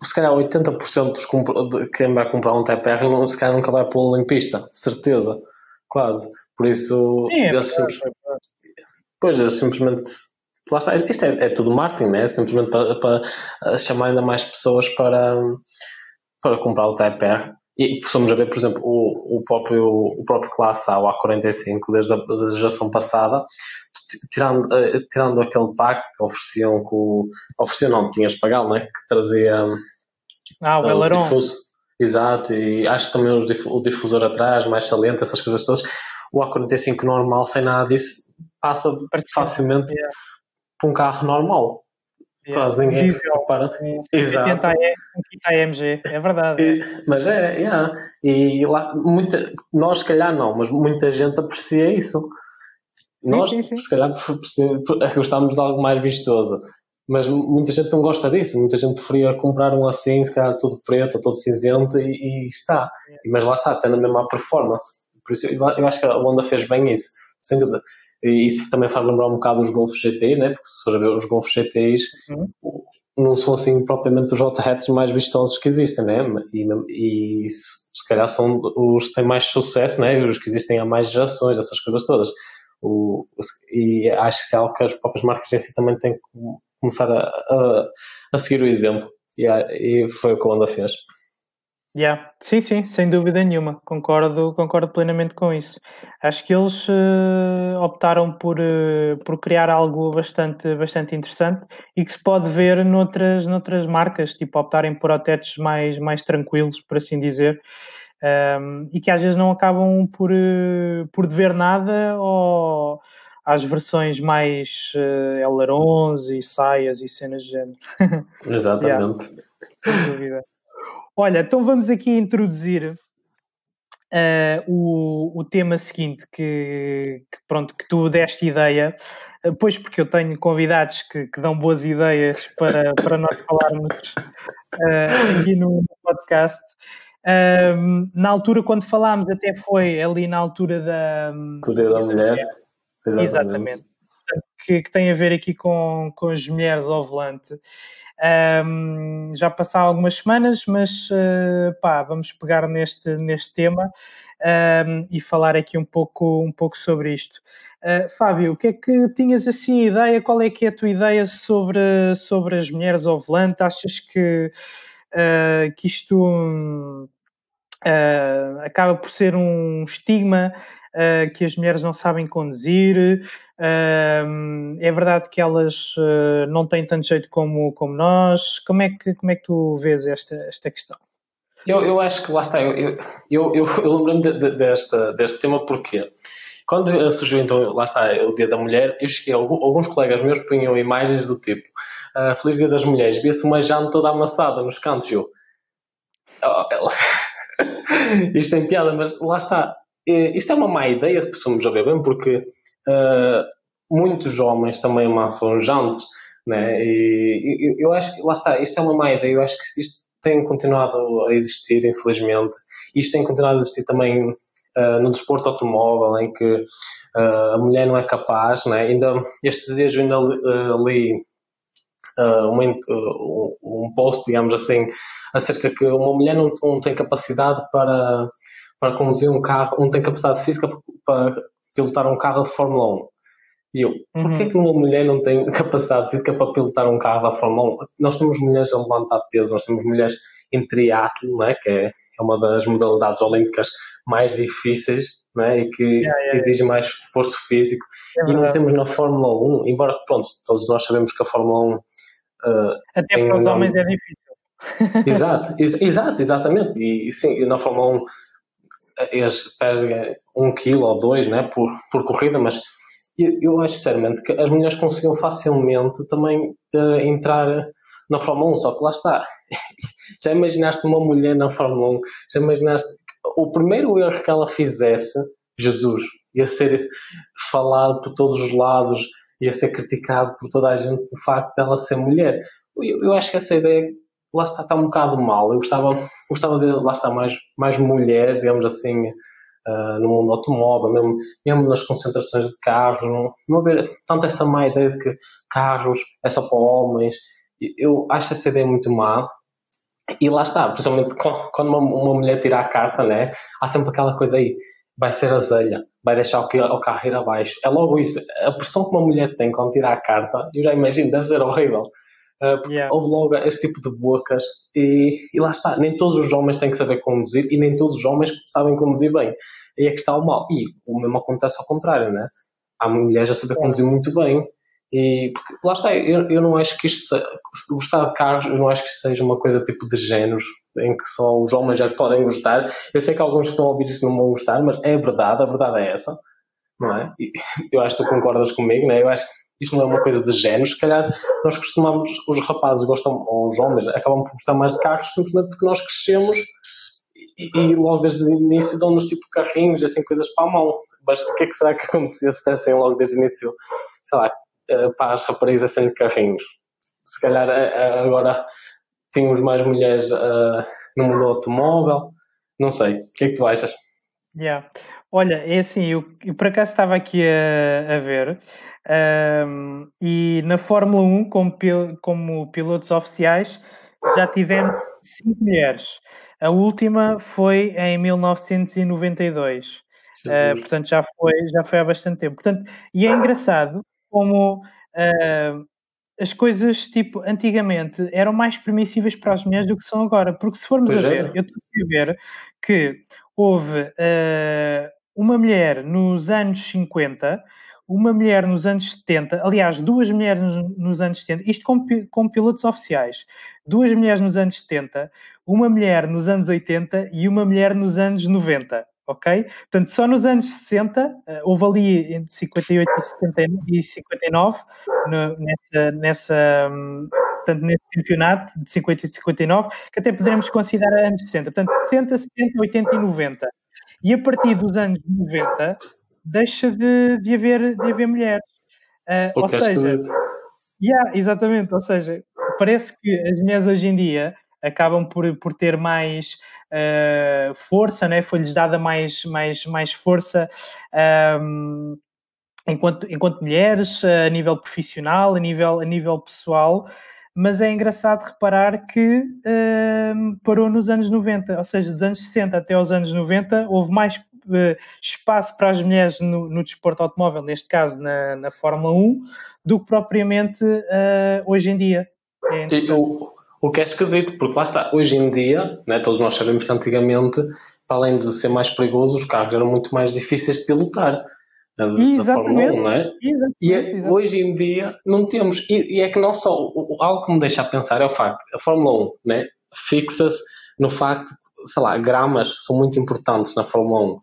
se calhar 80% dos de quem vai comprar um Type R, se calhar nunca vai pô-lo em pista, certeza, quase. Por isso, Sim, é eles, simples... pois, eles simplesmente. Lá está, isto é, é tudo marketing, né? Simplesmente para, para, chamar ainda mais pessoas para, para comprar o Type R. E possamos ver, por exemplo, o, o, próprio, o próprio Classe A, o A45, desde a, da geração passada, tirando, uh, tirando aquele pack que ofereciam com. Ofereciam, não, tinhas de pagar, né? Que trazia. Ah, o Aileron. Exato, e acho que também o difusor atrás, mais saliente, essas coisas todas o A45 normal, sem nada disso, passa facilmente yeah. para um carro normal. Yeah. Quase ninguém Diesel, repara. Exato. Um AMG, é verdade. E, mas é, yeah. e lá, muita, nós se calhar não, mas muita gente aprecia isso. Sim, nós, sim, sim. se calhar, gostamos de algo mais vistoso. Mas muita gente não gosta disso, muita gente preferia comprar um assim, se calhar todo preto ou todo cinzento e, e está. Mas lá está, tendo a mesma performance. Por isso eu acho que a Honda fez bem isso, sem dúvida. E isso também faz lembrar um bocado os Golf GTs, né? porque se for ver os Golf GTs uhum. não são assim propriamente os J-Hats mais vistosos que existem, né? E, e se calhar são os que têm mais sucesso, né? os que existem há mais gerações, essas coisas todas. O, e acho que isso é algo que as próprias marcas em si também têm que começar a, a, a seguir o exemplo. E, e foi o que a Honda fez. Yeah. Sim, sim, sem dúvida nenhuma. Concordo, concordo plenamente com isso. Acho que eles uh, optaram por, uh, por criar algo bastante, bastante interessante e que se pode ver noutras, noutras marcas, tipo optarem por hotetes mais, mais tranquilos, por assim dizer, um, e que às vezes não acabam por, uh, por dever nada ou às versões mais uh, ailerons e saias e cenas de género. Exatamente. yeah. Sem dúvida. Olha, então vamos aqui introduzir uh, o, o tema seguinte que, que, pronto, que tu deste ideia pois porque eu tenho convidados que, que dão boas ideias para, para nós falarmos uh, aqui no, podcast. Na altura, quando falámos, até foi ali na altura da. Do Dia da Mulher. Exatamente. Exatamente. Que, que, tem a ver aqui com, com as mulheres ao volante. Um, já passaram algumas semanas, mas uh, pá, vamos pegar neste, neste tema um, e falar aqui um pouco, um pouco sobre isto. Uh, Fábio, o que é que tinhas assim ideia? Qual é que é a tua ideia sobre, sobre as mulheres ao volante? Achas que, uh, que isto uh, acaba por ser um estigma que as mulheres não sabem conduzir? é verdade que elas não têm tanto jeito como, como nós? Como é, que, como é que tu vês esta, esta questão? Eu, eu acho que lá está, eu, eu, eu, eu, lembro-me de, de, desta, deste tema porque quando surgiu então, lá está, o Dia da Mulher, eu cheguei, alguns colegas meus punham imagens do tipo uh, Feliz Dia das Mulheres, via-se uma janta toda amassada nos cantos, eu oh, isto tem piada, mas lá está, isto é uma má ideia, se possamos ver bem, porque uh, muitos homens também amassam jantes, né? e eu, eu acho que, lá está, isto é uma má ideia, eu acho que isto tem continuado a existir, infelizmente. Isto tem continuado a existir também uh, no desporto automóvel, em que uh, a mulher não é capaz, né? ainda estes dias eu ainda uh, li um, um post, digamos assim, acerca que uma mulher não, não, tem capacidade para, para conduzir um carro, não tem capacidade física para pilotar um carro de Fórmula 1. E eu, uhum. porquê que uma mulher não tem capacidade física para pilotar um carro da Fórmula 1? Nós temos mulheres a levantar peso, nós temos mulheres em triatlo, né, que é, é uma das modalidades olímpicas mais difíceis né, e que yeah, yeah, exige yeah. mais esforço físico. É e não temos na Fórmula 1, embora, pronto, todos nós sabemos que a Fórmula 1. Uh, Até para os homens é difícil. Exato, ex exato, exatamente. E, e sim, na Fórmula 1 eles perdem um quilo ou dois né, por, por corrida, mas eu, eu acho sinceramente que as mulheres conseguiam facilmente também uh, entrar na Fórmula 1, só que lá está. já imaginaste uma mulher na Fórmula 1? Já imaginaste o primeiro erro que ela fizesse, Jesus, ia ser falado por todos os lados, ia ser criticado por toda a gente pelo facto de ela ser mulher. Eu, eu acho que essa ideia lá está, está um bocado mal. Eu gostava, gostava de lá está mais, mais mulheres, digamos assim, uh, no mundo automóvel, mesmo, mesmo nas concentrações de carros, não, não haver tanto essa má ideia de que carros é só para homens. Eu acho essa ideia muito má. E lá está, principalmente quando uma, uma mulher tira a carta, né, há sempre aquela coisa aí, vai ser azelha, vai deixar o, o carro ir abaixo. É logo isso. A pressão que uma mulher tem quando tira a carta, eu já imagino, deve ser horrível. Uh, porque yeah. houve logo este tipo de bocas e, e, lá está, nem todos os homens têm que saber conduzir e nem todos os homens sabem conduzir bem. Aí é que está o mal. E o mesmo acontece ao contrário, né? Há mulheres a saber conduzir muito bem e lá está, eu, eu não acho que isto gostar de carros, eu não acho que isto seja uma coisa tipo de géneros em que só os homens já podem gostar. Eu sei que alguns que estão a ouvir isto não vão gostar, mas é verdade, a verdade é essa, não é? E eu acho que tu concordas comigo, não é? Eu acho que isto não é uma coisa de géneros, se calhar nós costumamos, os rapazes gostam, ou os homens, acabam por gostar mais de carros simplesmente porque nós crescemos e, e logo desde o início dão-nos tipo carrinhos, assim, coisas para a mão. Mas o que é que será que acontecia se dessem logo desde o início, sei lá, uh, para as raparigas assim de carrinhos. Se calhar uh, agora tínhamos mais mulheres no mundo do automóvel, não sei. O que é que tu achas? Yeah. Olha, é assim, eu, eu por acaso estava aqui a, a ver um, e na Fórmula 1, como, como pilotos oficiais, já tivemos cinco mulheres. A última foi em 1992. Uh, portanto, já foi, já foi há bastante tempo. Portanto, e é engraçado como uh, as coisas, tipo, antigamente eram mais permissíveis para as mulheres do que são agora. Porque se formos pois a ver, é. eu estou a ver que houve uh, uma mulher nos anos 50, uma mulher nos anos 70, aliás, duas mulheres nos anos 70, isto com, com pilotos oficiais, duas mulheres nos anos 70, uma mulher nos anos 80 e uma mulher nos anos 90 ok? Portanto, só nos anos 60, eh, houve ali entre 58 e 59, no, nessa, nessa, portanto, nesse campeonato de 50 e 59, que até poderemos considerar anos 60. Portanto, 60, 70, 80 e 90. E a partir dos anos 90, deixa de, de, haver, de haver mulheres. Uh, ou seja, yeah, exatamente, ou seja, parece que as mulheres hoje em dia acabam por, por ter mais uh, força, né? foi-lhes dada mais, mais, mais força um, enquanto, enquanto mulheres, a nível profissional, a nível, a nível pessoal, mas é engraçado reparar que uh, parou nos anos 90, ou seja, dos anos 60 até aos anos 90, houve mais uh, espaço para as mulheres no, no, desporto automóvel, neste caso na, na Fórmula 1, do que propriamente uh, hoje em dia. É o, o que é esquisito, porque lá está, hoje em dia, né, todos nós sabemos que antigamente, para além de ser mais perigoso, os carros eram muito mais difíceis de pilotar da, da Fórmula 1, não é? e é, hoje em dia não temos. E, e, é que não só. Algo que me deixa a pensar é o facto: a Fórmula 1 né, fixa-se no facto, sei lá, gramas são muito importantes na Fórmula 1.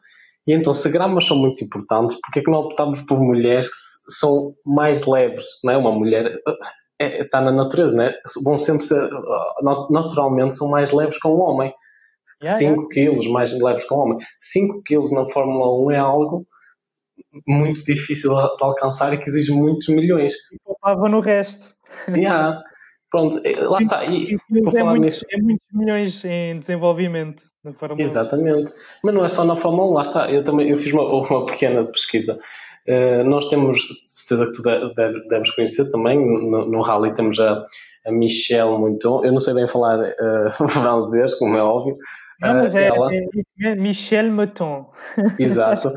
E então, se gramas são muito importantes, porque é que não optamos por mulheres que são mais leves? Não é? Uma mulher é, está na natureza, né? vão sempre ser, naturalmente, são mais leves que um homem. 5 yeah, yeah. quilos mais leves que um homem. 5 quilos na Fórmula 1 é algo muito difícil de alcançar e que exige muitos milhões. E poupava no resto. Yeah. Pronto, eh, lá está. E, é, muito, nisso, é muitos milhões em desenvolvimento na Fórmula 1. Exatamente. Mas não é só na Fórmula 1, lá está. Eu também eu fiz uma, uma pequena pesquisa. Uh, nós temos, certeza que tu deves conhecer também, no, no Rally temos a, a Michelle Mouton. Eu não sei bem falar uh, francês, como é óbvio, não, mas é, ela... é Michel Maton. Exato.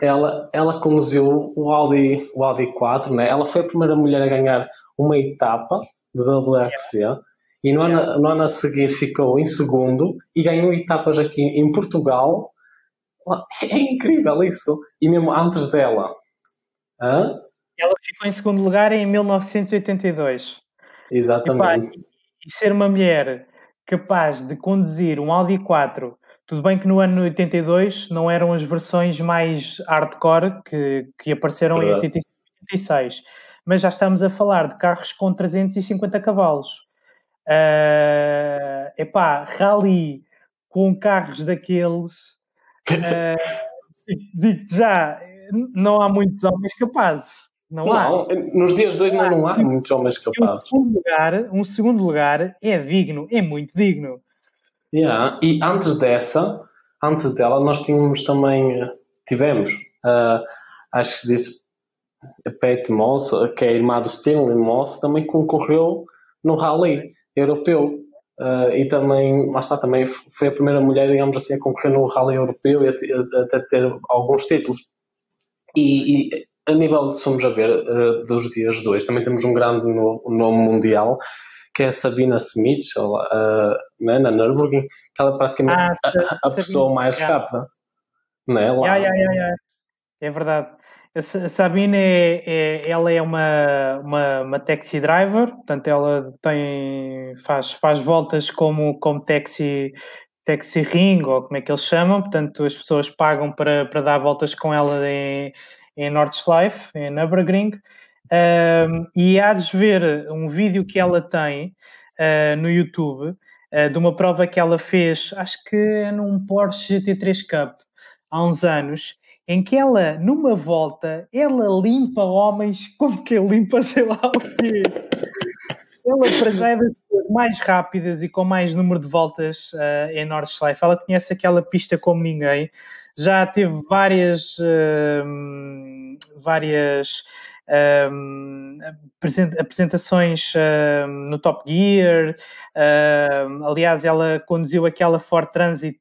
ela, ela conduziu o Audi, o Audi 4, né? ela foi a primeira mulher a ganhar uma etapa de WRC yeah. e no ano, no ano a seguir ficou em segundo e ganhou etapas aqui em Portugal. É incrível isso. E mesmo antes dela. Hã? Ela ficou em segundo lugar em 1982. Exatamente. E, pá, e ser uma mulher capaz de conduzir um Audi 4. Tudo bem que no ano 82 não eram as versões mais hardcore que, que apareceram Verdade. em 86, mas já estamos a falar de carros com 350 cavalos. Uh, epá, rally com carros daqueles, uh, digo-te já, não há muitos homens capazes. Não, não há. Nos dias de hoje não, não há muitos homens capazes. Um segundo, lugar, um segundo lugar é digno, é muito digno. Yeah. E antes dessa, antes dela, nós tínhamos também, eh, tivemos, uh, acho que se disse, a Pat Moss, que é a irmã do Stanley Moss, também concorreu no Rally europeu. Uh, e também, lá está, também foi a primeira mulher, digamos assim, a concorrer no Rally europeu e até ter alguns títulos. E, e a nível de, se formos a ver, uh, dos dias hoje, também temos um grande no, nome mundial, que é a Sabina Smith, uh, né, na Nürburgring, que ela é praticamente ah, a, a pessoa mais yeah. rápida. Não é? Lá. Yeah, yeah, yeah, é verdade. A Sabina é, é, ela é uma, uma, uma, taxi driver, portanto ela tem, faz, faz voltas como, como taxi, taxi ring, ou como é que eles chamam, portanto as pessoas pagam para, para dar voltas com ela em, em Nordschleife, em Nürburgring, um, e há de ver um vídeo que ela tem uh, no YouTube uh, de uma prova que ela fez, acho que num Porsche GT3 Cup, há uns anos, em que ela, numa volta, ela limpa homens como que limpa sei lá o quê. Ela, para já, é das mais rápidas e com mais número de voltas uh, em Nordschleife. Ela conhece aquela pista como ninguém já teve várias, uh, várias uh, apresentações uh, no Top Gear. aliás, ela conduziu aquela Ford Transit,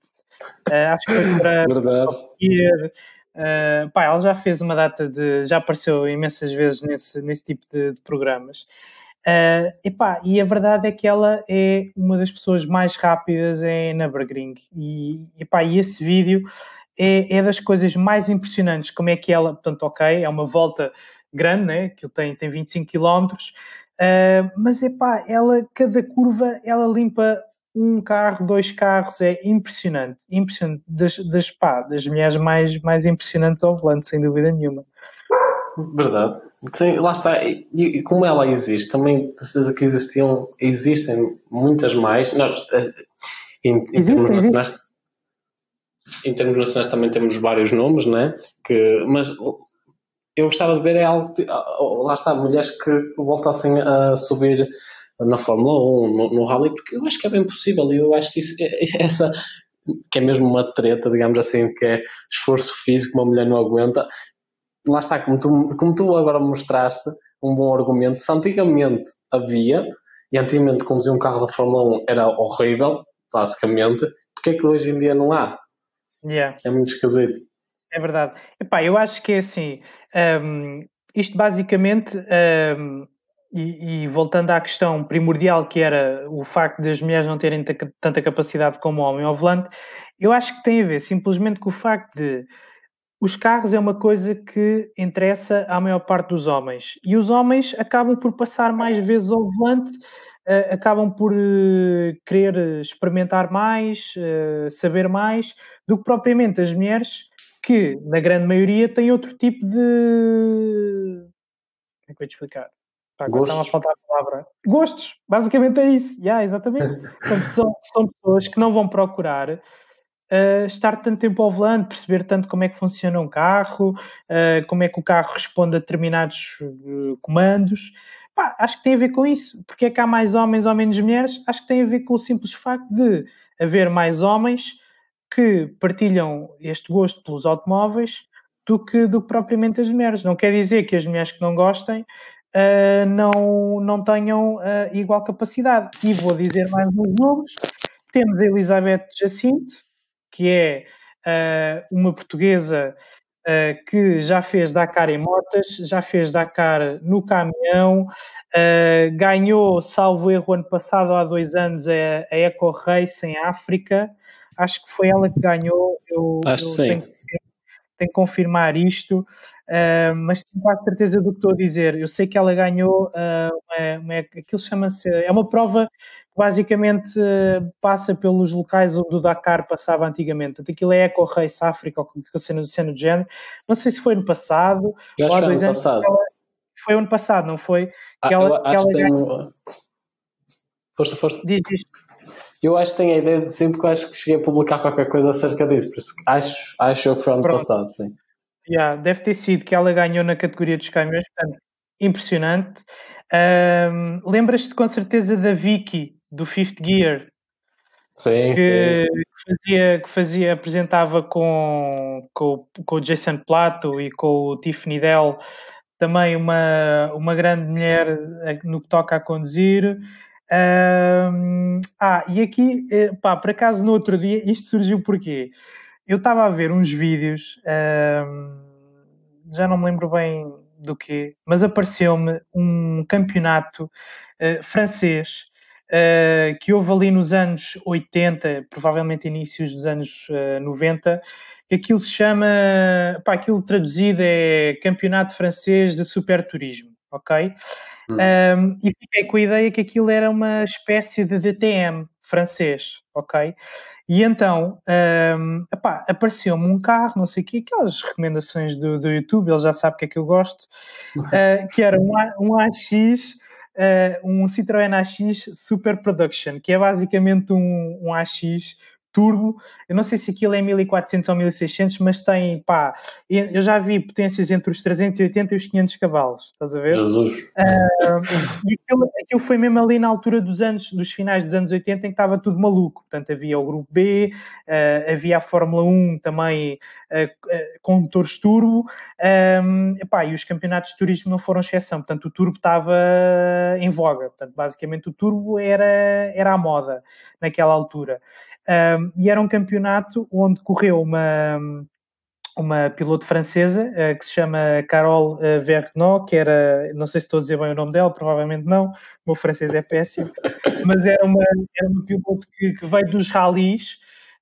eh, acho que foi para. Top Gear. Uh, pá, ela já fez uma data de. já apareceu imensas vezes nesse, nesse tipo de, de programas. Uh, epá, e a verdade é que ela é uma das pessoas mais rápidas em Nürburgring. E, epá, e esse vídeo é, é das coisas mais impressionantes. Como é que ela, portanto, ok, é uma volta grande, né? Que tem, tem 25 km, uh, mas é pá, ela, cada curva, ela limpa um carro, dois carros, é impressionante, impressionante, das, das, pá, das mulheres mais, mais impressionantes ao volante, sem dúvida nenhuma. Verdade. Sim, lá está. E, e, como ela existe, também de certeza que existiam, existem muitas mais. Nós, eh, em, em existe, termos nacionais, em termos nacionais também temos vários nomes, né? Que, mas eu gostava de ver é algo, lá está, mulheres que voltassem a subir na Fórmula 1, no, no Rally, porque eu acho que é bem possível e eu acho que isso, é, essa, que é mesmo uma treta, digamos assim, que é esforço físico, uma mulher não aguenta. Lá está, como tu, como tu agora mostraste, um bom argumento. Se antigamente havia, e antigamente conduzir um carro da Fórmula 1 era horrível, basicamente, porque é que hoje em dia não há? Yeah. É muito esquisito. É verdade. Epá, eu acho que é assim, um, isto basicamente, um, e, e, voltando à questão primordial que era o facto das mulheres não terem tanta capacidade como o homem ao volante, eu acho que tem a ver simplesmente com o facto de os carros é uma coisa que interessa à maior parte dos homens e os homens acabam por passar mais vezes ao volante, uh, acabam por uh, querer experimentar mais, uh, saber mais do que propriamente as mulheres que, na grande maioria, têm outro tipo de. Como é que eu vou te explicar? Pá, estava a faltar a palavra. Gostos, basicamente é isso. Yeah, exatamente. Portanto, são, são pessoas que não vão procurar uh, estar tanto tempo ao volante, perceber tanto como é que funciona um carro, uh, como é que o carro responde a determinados uh, comandos. Pá, acho que tem a ver com isso. Porque é que há mais homens ou menos mulheres? Acho que tem a ver com o simples facto de haver mais homens que partilham este gosto pelos automóveis do que, do que propriamente as mulheres. Não quer dizer que as mulheres que não gostem uh, não, não tenham uh, igual capacidade. E vou dizer mais uns nomes. Temos a Elizabeth Jacinto, que é uh, uma portuguesa que já fez Dakar em motas, já fez Dakar no caminhão, ganhou, salvo erro, ano passado, há dois anos, a, a Eco Race em África. Acho que foi ela que ganhou. Eu, Acho eu sim. Tenho, tenho que confirmar isto. Uh, mas tenho quase certeza do que estou a dizer. Eu sei que ela ganhou uh, uma, uma, aquilo chama-se. É uma prova que basicamente uh, passa pelos locais onde o Dakar passava antigamente. Portanto, aquilo é Eco Race África, ou cena, cena do género. Não sei se foi no passado. Eu acho ou há dois anos. Passado. Ela, foi ano passado, não foi? Ah, que ela, que ela ganhou... Força, força. Diz isto. Eu acho que tenho a ideia de sempre que acho que cheguei a publicar qualquer coisa acerca disso, por isso acho, acho que foi ano Pronto. passado, sim. Yeah, deve ter sido que ela ganhou na categoria dos caminhões, portanto, impressionante. Um, Lembras-te com certeza da Vicky, do Fifth Gear? Sim, que, sim. Fazia, que fazia, apresentava com, com, com o Jason Plato e com o Tiffany Dell, também uma, uma grande mulher no que toca a conduzir. Ah, e aqui, eh, pá, por acaso no outro dia, isto surgiu porquê? eu estava a ver uns vídeos, já não me lembro bem do que, mas apareceu-me um campeonato uh, francês uh, que houve ali nos anos 80, provavelmente inícios dos anos uh, 90, que aquilo se chama, pá, aquilo traduzido é Campeonato Francês de Superturismo, ok? Hum. Um, e fiquei com a ideia que aquilo era uma espécie de DTM francês, ok? E então, um, apareceu-me um carro, não sei o quê, aquelas recomendações do, do YouTube, ele já sabe o que é que eu gosto, uh, que era um, um AX, uh, eh, um Citroën AX Super Production, que é basicamente um, um AX turbo. Eu não sei se aquilo é 1400 ou 1600, mas tem, pá, eu já vi potências entre os 380 e os 500 cavalos, estás a ver? Jesus. Uh, e aquilo, aquilo, foi mesmo ali na altura dos anos, dos finais dos anos 80 em que estava tudo maluco. Portanto, havia o Grupo B, uh, havia a Fórmula 1 também uh, com motores turbo, um, epá, e os campeonatos de turismo não foram exceção. Portanto, o turbo estava em voga. Portanto, basicamente o turbo era, era a moda naquela altura. Um, e era um campeonato onde correu uma, uma piloto francesa uh, que se chama Carole uh, Vergnot, que era, não sei se estou a dizer bem o nome dela, provavelmente não, o meu francês é péssimo, mas era uma, era uma piloto que, que veio dos rallies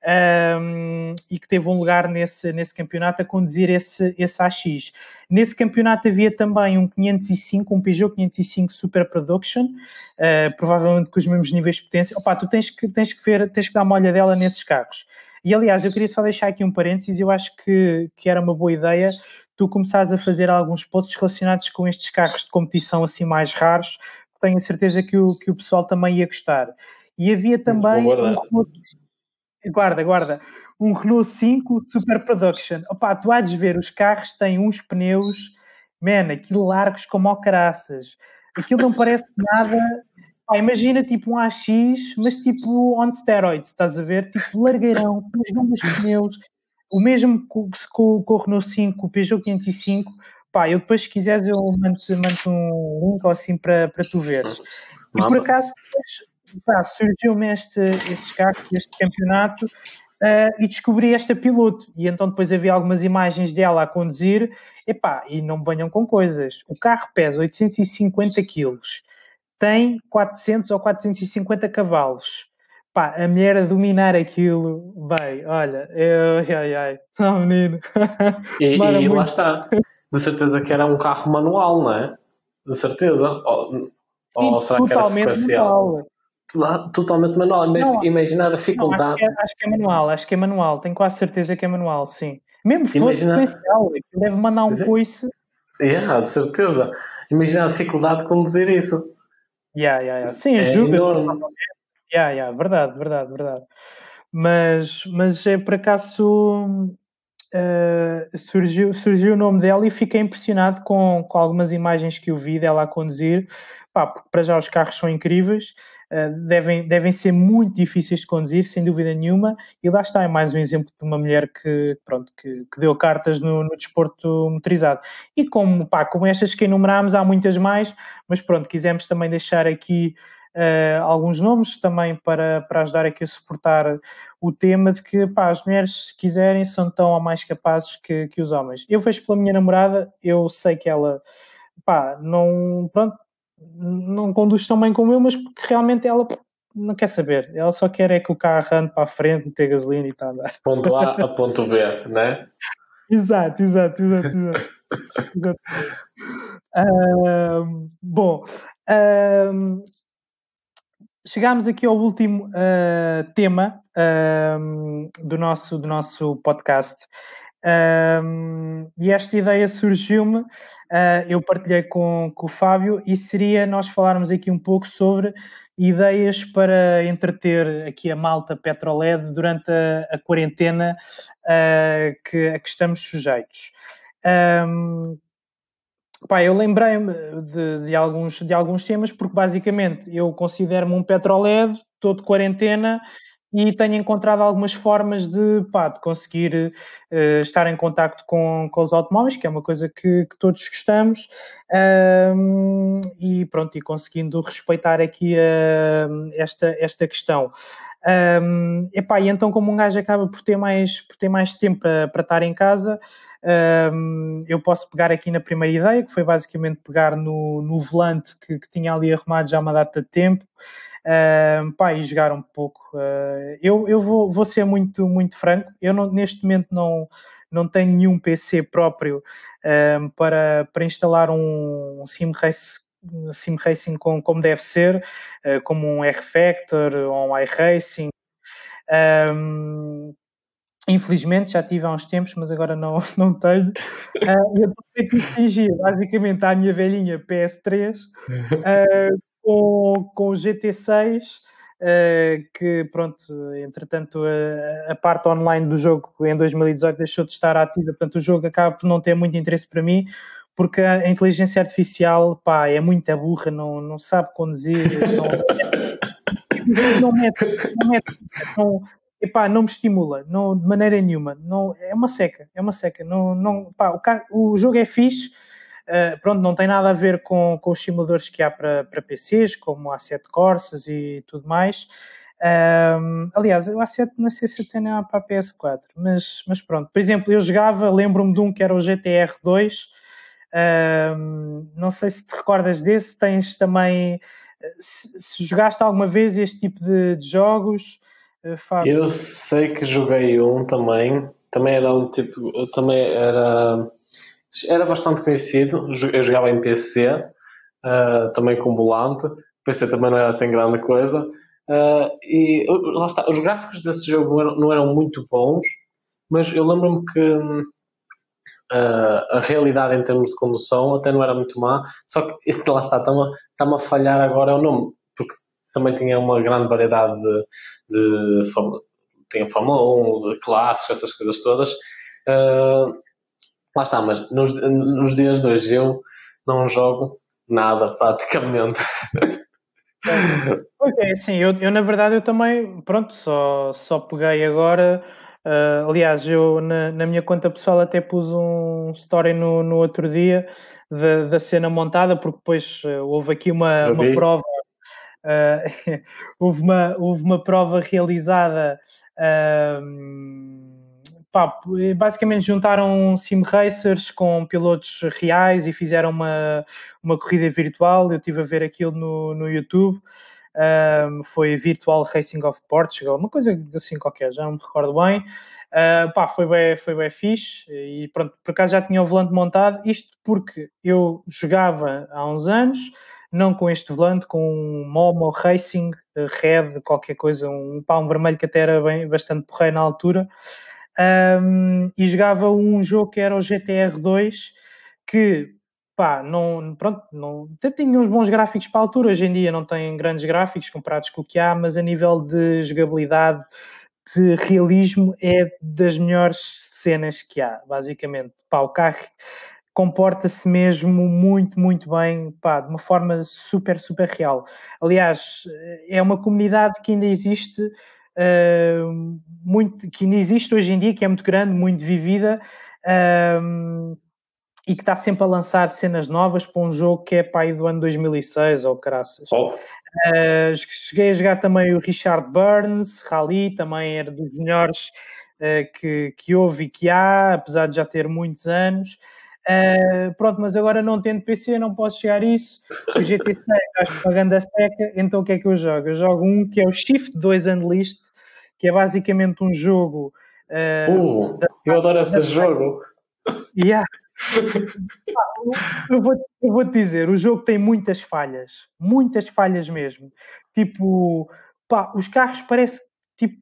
um, e que teve um lugar nesse, nesse campeonato a conduzir esse, esse AX. Nesse campeonato havia também um 505, um Peugeot 505 Super Production, uh, provavelmente com os mesmos níveis de potência. Opa, tu tens que, tens que ver, tens que dar uma olhadela nesses carros. E aliás, eu queria só deixar aqui um parênteses, eu acho que, que era uma boa ideia tu começares a fazer alguns posts relacionados com estes carros de competição assim mais raros, tenho certeza que o, que o pessoal também ia gostar. E havia também um, guarda, guarda, um Renault 5 Super Production. Opa, tu há de ver, os carros têm uns pneus man, aquilo largos como ao caraças. Aquilo não parece nada. Pá, imagina tipo um AX, mas tipo on steroids, estás a ver? Tipo largueirão, com os grandes pneus. O mesmo com, com, com o Renault 5, o Peugeot 505. Pá, eu depois, se quiseres, eu mando, mando um link ou assim para, para tu veres. E por acaso, surgiu-me este, este carro, este campeonato, uh, e descobri esta piloto. E então depois havia algumas imagens dela a conduzir. Epá, e não banham com coisas. O carro pesa 850 quilos, tem 400 ou 450 cavalos. Pá, a mulher a dominar aquilo, bem, olha, eu, ai, ai, oh, menino. E, e lá está, de certeza que era um carro manual, não é? De certeza. Ou, Sim, ou será que era sequencial? Manual lá totalmente manual. Não, imaginar a dificuldade. Não, acho, que é, acho, que é, manual, acho que é manual, tenho quase certeza que é manual, sim. Mesmo que fosse sequencial, deve mandar um Mas, coice. Yeah, de certeza. Imagina a dificuldade de conduzir isso. Yeah, yeah, yeah. Sim, é ajuda. Enorme. Yeah, yeah, verdade, verdade, verdade. Mas, mas é por acaso uh, surgiu, surgiu o nome dela e fiquei impressionado com, com algumas imagens que eu vi dela a conduzir. Pá, porque para já os carros são incríveis devem, devem ser muito difíceis de conduzir, sem dúvida nenhuma, e lá está, é mais um exemplo de uma mulher que, pronto, que, que deu cartas no, no, desporto motorizado. E como, pá, como estas que enumerámos, há muitas mais, mas pronto, quisemos também deixar aqui uh, alguns nomes também para, para ajudar aqui a suportar o tema de que, pá, as mulheres, se quiserem, são tão ou mais capazes que, que os homens. Eu vejo pela minha namorada, eu sei que ela, pá, não, pronto, não conduz tão bem como eu, mas porque realmente ela não quer saber. Ela só quer é que o carro ande para a frente, ter gasolina e está a andar. Ponto A a ponto B, né? exato, exato, exato, exato. exato. Uh, bom, uh, chegámos aqui ao último uh, tema do, nosso, do nosso podcast. E esta ideia surgiu-me, uh, eu partilhei com, com o Fábio, e seria nós falarmos aqui um pouco sobre ideias para entreter aqui a malta Petroled durante a, a quarentena uh, que, a que estamos sujeitos. Um, pá, eu lembrei-me de, de, alguns, de alguns temas, porque basicamente eu considero-me um Petroled, todo quarentena, e tenho encontrado algumas formas de, pá, de conseguir uh, estar em contacto com, com os automóveis, que é uma coisa que, que todos gostamos, um, e pronto, e conseguindo respeitar aqui uh, esta, esta questão. Um, epá, e então, como um gajo acaba por ter mais, por ter mais tempo para, para estar em casa, um, eu posso pegar aqui na primeira ideia, que foi basicamente pegar no, no volante que, que tinha ali arrumado já uma data de tempo. Uh, pá, e jogar um pouco. Uh, eu eu vou, vou ser muito, muito franco, eu não, neste momento não, não tenho nenhum PC próprio para, para instalar um, um sim race sim racing com, como deve ser, uh, como um R-Factor ou um iRacing. Um, infelizmente já tive há uns tempos, mas agora não, não tenho. Uh, eu tenho que me fingir basicamente à minha velhinha PS3 uh, com, com o GT6, uh, eh, que pronto, entretanto a, a, parte online do jogo em 2018 deixou de estar ativa, portanto o jogo acaba por não ter muito interesse para mim, porque a inteligência artificial pá, é muito burra, não, não sabe conduzir, não, não mete, não, mete, não, epá, não me estimula, não, de maneira nenhuma, não, é uma seca, é uma seca, não, não, pá, o, o jogo é fixe, Uh, pronto, não tem nada a ver com, com os simuladores que há para, para PCs, como a A7 Corsas e tudo mais. Um, aliás, o A7 não sei se tem para a PS4, mas, mas pronto. Por exemplo, eu jogava, lembro-me de um que era o GTR 2. Um, não sei se te recordas desse, tens também. Se, se jogaste alguma vez este tipo de, de jogos, uh, Fábio? Eu sei que joguei um também. Também era um tipo. Também era era bastante conhecido, eu jogava em PC, uh, ah, também com volante, PC também não era assim grande coisa, uh, e lá está, os gráficos desse jogo não eram, não eram muito bons, mas eu lembro-me que uh, a realidade em termos de condução até não era muito má, só que lá está, está-me está a falhar agora o nome, porque também tinha uma grande variedade de, de Fórmula, tinha Fórmula 1, clássicos, essas coisas todas. Uh, Lá está, mas nos, nos dias de hoje eu não jogo nada, praticamente. Pois é, sim, eu, eu na verdade eu também, pronto, só, só peguei agora. Uh, aliás, eu na, na, minha conta pessoal até pus um story no, no outro dia da, da cena montada, porque depois uh, houve aqui uma, uma prova, uh, houve, uma, houve uma prova realizada. Pá, basicamente juntaram sim racers com pilotos reais e fizeram uma, uma corrida virtual. Eu estive a ver aquilo no, no YouTube. Um, foi Virtual Racing of Portugal, uma coisa assim qualquer, já não me recordo bem. Uh, pá, foi bem, foi bem fixe e pronto, por acaso já tinha o volante montado, isto porque eu jogava há uns anos, não com este volante, com um Momo Racing Red, qualquer coisa, um palmo vermelho que até era bem, bastante porreiro na altura, um, e jogava um jogo que era o GTR 2, que pá, não, pronto, não, até tinha uns bons gráficos para a altura, hoje em dia não tem grandes gráficos comparados com o que há, mas a nível de jogabilidade, de realismo, é das melhores cenas que há, basicamente. Pá, o carro comporta-se mesmo muito, muito bem, pá, de uma forma super, super real. Aliás, é uma comunidade que ainda existe, uh, muito, que ainda existe hoje em dia, que é muito grande, muito vivida, uh, e que está sempre a lançar cenas novas para um jogo que é para aí do ano 2006 ou caraças. Oh. Uh, cheguei a jogar também o Richard Burns, Rally, também era dos melhores uh, que, que houve e que há, apesar de já ter muitos anos. Uh, pronto, mas agora não tendo PC, não posso chegar a isso. O GT6 acho pagando a seca, então o que é que eu jogo? Eu jogo um que é o Shift 2 Unleashed, que é basicamente um jogo. Uh, da, eu adoro esse jogo. Yeah, eu, vou, eu vou te dizer, o jogo tem muitas falhas, muitas falhas mesmo. Tipo, pá, os carros parece, tipo,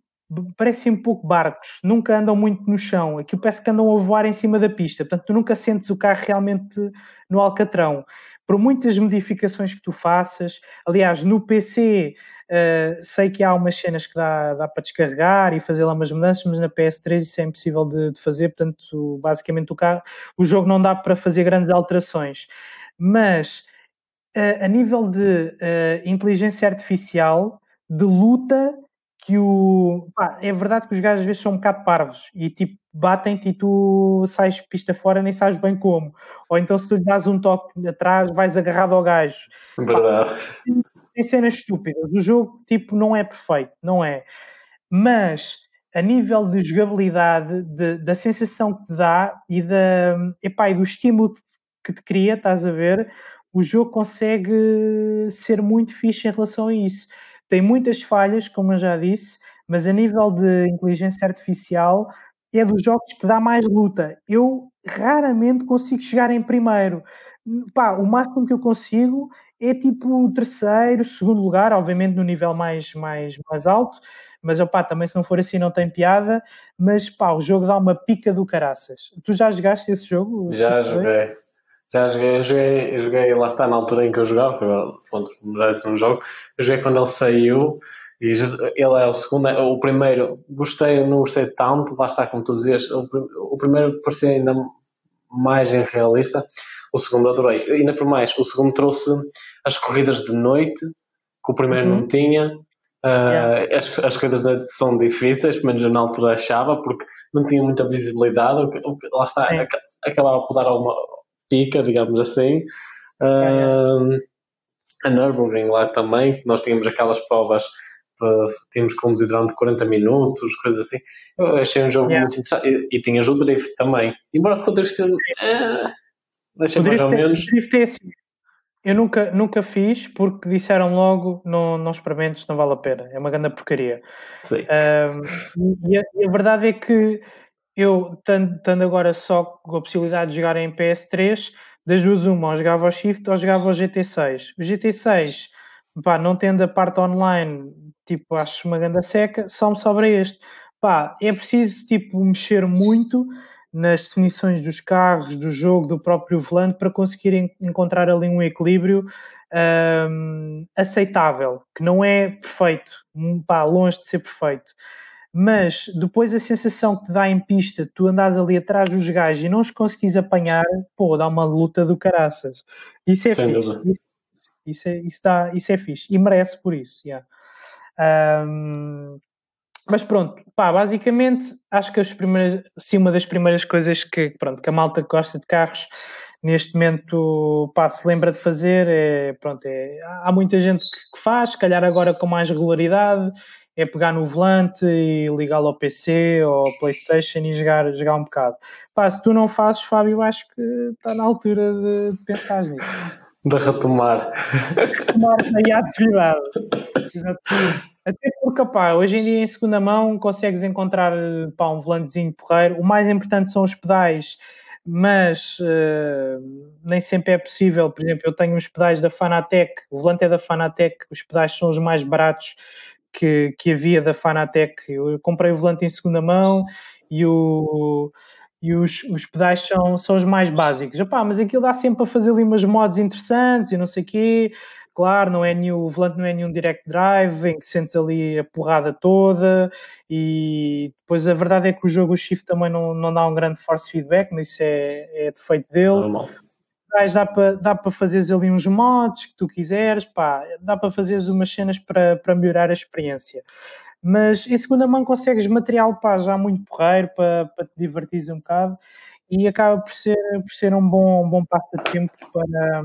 parecem um pouco barcos, nunca andam muito no chão. Aquilo parece que andam a voar em cima da pista. Portanto, tu nunca sentes o carro realmente no alcatrão. Por muitas modificações que tu faças, aliás, no PC Uh, sei que há umas cenas que dá, dá para descarregar e fazer lá umas mudanças, mas na PS3 isso é impossível de, de, fazer, portanto, basicamente o, carro, o jogo não dá para fazer grandes alterações. Mas uh, a nível de uh, inteligência artificial, de luta, que o. Pá, é verdade que os gajos às vezes são um bocado parvos e tipo batem-te e tu sais pista fora nem sabes bem como. Ou então se tu lhe dás um toque atrás, vais agarrado ao gajo. Verdade. Pá, tem cenas estúpidas. O jogo, tipo, não é perfeito, não é. Mas a nível de jogabilidade, de, da sensação que te dá e, da, epá, e do estímulo que te cria, estás a ver, o jogo consegue ser muito fixe em relação a isso. Tem muitas falhas, como eu já disse, mas a nível de inteligência artificial é dos jogos que dá mais luta. Eu raramente consigo chegar em primeiro. Pá, o máximo que eu consigo é tipo terceiro, segundo lugar, obviamente no nível mais, mais, mais alto, mas opá, também se não for assim não tem piada, mas pá, o jogo dá uma pica do caraças. Tu já jogaste esse jogo? Já joguei. Já joguei, eu joguei, eu joguei, lá está na altura em que eu jogava, pronto, mudasse um jogo, eu joguei quando ele saiu e ele é o segundo, o primeiro, gostei, não gostei tanto, lá está, como tu dizias, o, o primeiro parecia ainda mais irrealista, o segundo adorei. Ainda por mais, o segundo trouxe as corridas de noite, que o primeiro uhum. não tinha. Uh, yeah. as, as corridas de noite são difíceis, mas eu na altura achava, porque não tinha muita visibilidade. O o lá está, é. acabava por dar alguma pica, digamos assim. Uh. A Nürburgring lá também, nós tínhamos aquelas provas tínhamos que conduzir durante 40 minutos, coisas assim. Eu achei um jogo yeah. muito interessante. E, e tinhas o drift também. Embora que o drift. É, Deixa mais ou é- menos. Drift é assim. Eu nunca, nunca fiz porque disseram logo não, não experimentes, não vale a pena. É uma grande porcaria. Sim. Um, e, a, e, a, verdade é que eu, estando agora só com a possibilidade de jogar em PS3, das duas uma, ou jogava ao Shift ou jogava ao GT6. O GT6, pá, não tendo a parte online, tipo, acho uma grande seca, só me sobra este. Pá, é preciso, tipo, mexer muito nas definições dos carros, do jogo, do próprio volante, para conseguirem encontrar ali um equilíbrio um, aceitável, que não é perfeito, pá, longe de ser perfeito. Mas depois a sensação que te dá em pista, tu andas ali atrás dos gajos e não os conseguis apanhar, pô, dá uma luta do caraças. Isso é Sem fixe. Isso, isso, é, isso, dá, isso é fixe. E merece por isso, yeah. Um, mas pronto, pá, basicamente acho que as primeiras, sim, uma das primeiras coisas que, pronto, que a malta que gosta de carros neste momento pá, se lembra de fazer é, pronto, é, há muita gente que, que faz, se calhar agora com mais regularidade, é pegar no volante e ligá-lo ao PC ou ao Playstation e jogar, jogar um bocado. Pá, se tu não fazes, Fábio, acho que está na altura de, de pensar nisso. De retomar. Retomar aí a atividade. Até porque, pá, hoje em dia em segunda mão consegues encontrar pá, um volantezinho porreiro. O mais importante são os pedais, mas uh, nem sempre é possível. Por exemplo, eu tenho uns pedais da Fanatec, o volante é da Fanatec, os pedais são os mais baratos que, que havia da Fanatec. Eu comprei o volante em segunda mão e o e os, os pedais são, são os mais básicos. Epá, mas aquilo dá sempre para fazer ali umas mods interessantes e não sei o quê. Claro, não é nenhum, o volante não é nenhum direct drive em que sentes ali a porrada toda e depois a verdade é que o jogo o Shift também não, não dá um grande force feedback, mas isso é, é defeito dele. Normal. Dá para, dá para fazeres ali uns mods que tu quiseres, pá, dá para fazeres umas cenas para, para melhorar a experiência. Mas em segunda mão consegues material pá, já muito porreiro para, para te divertir um bocado e acaba por ser, por ser um bom, um bom passatempo para,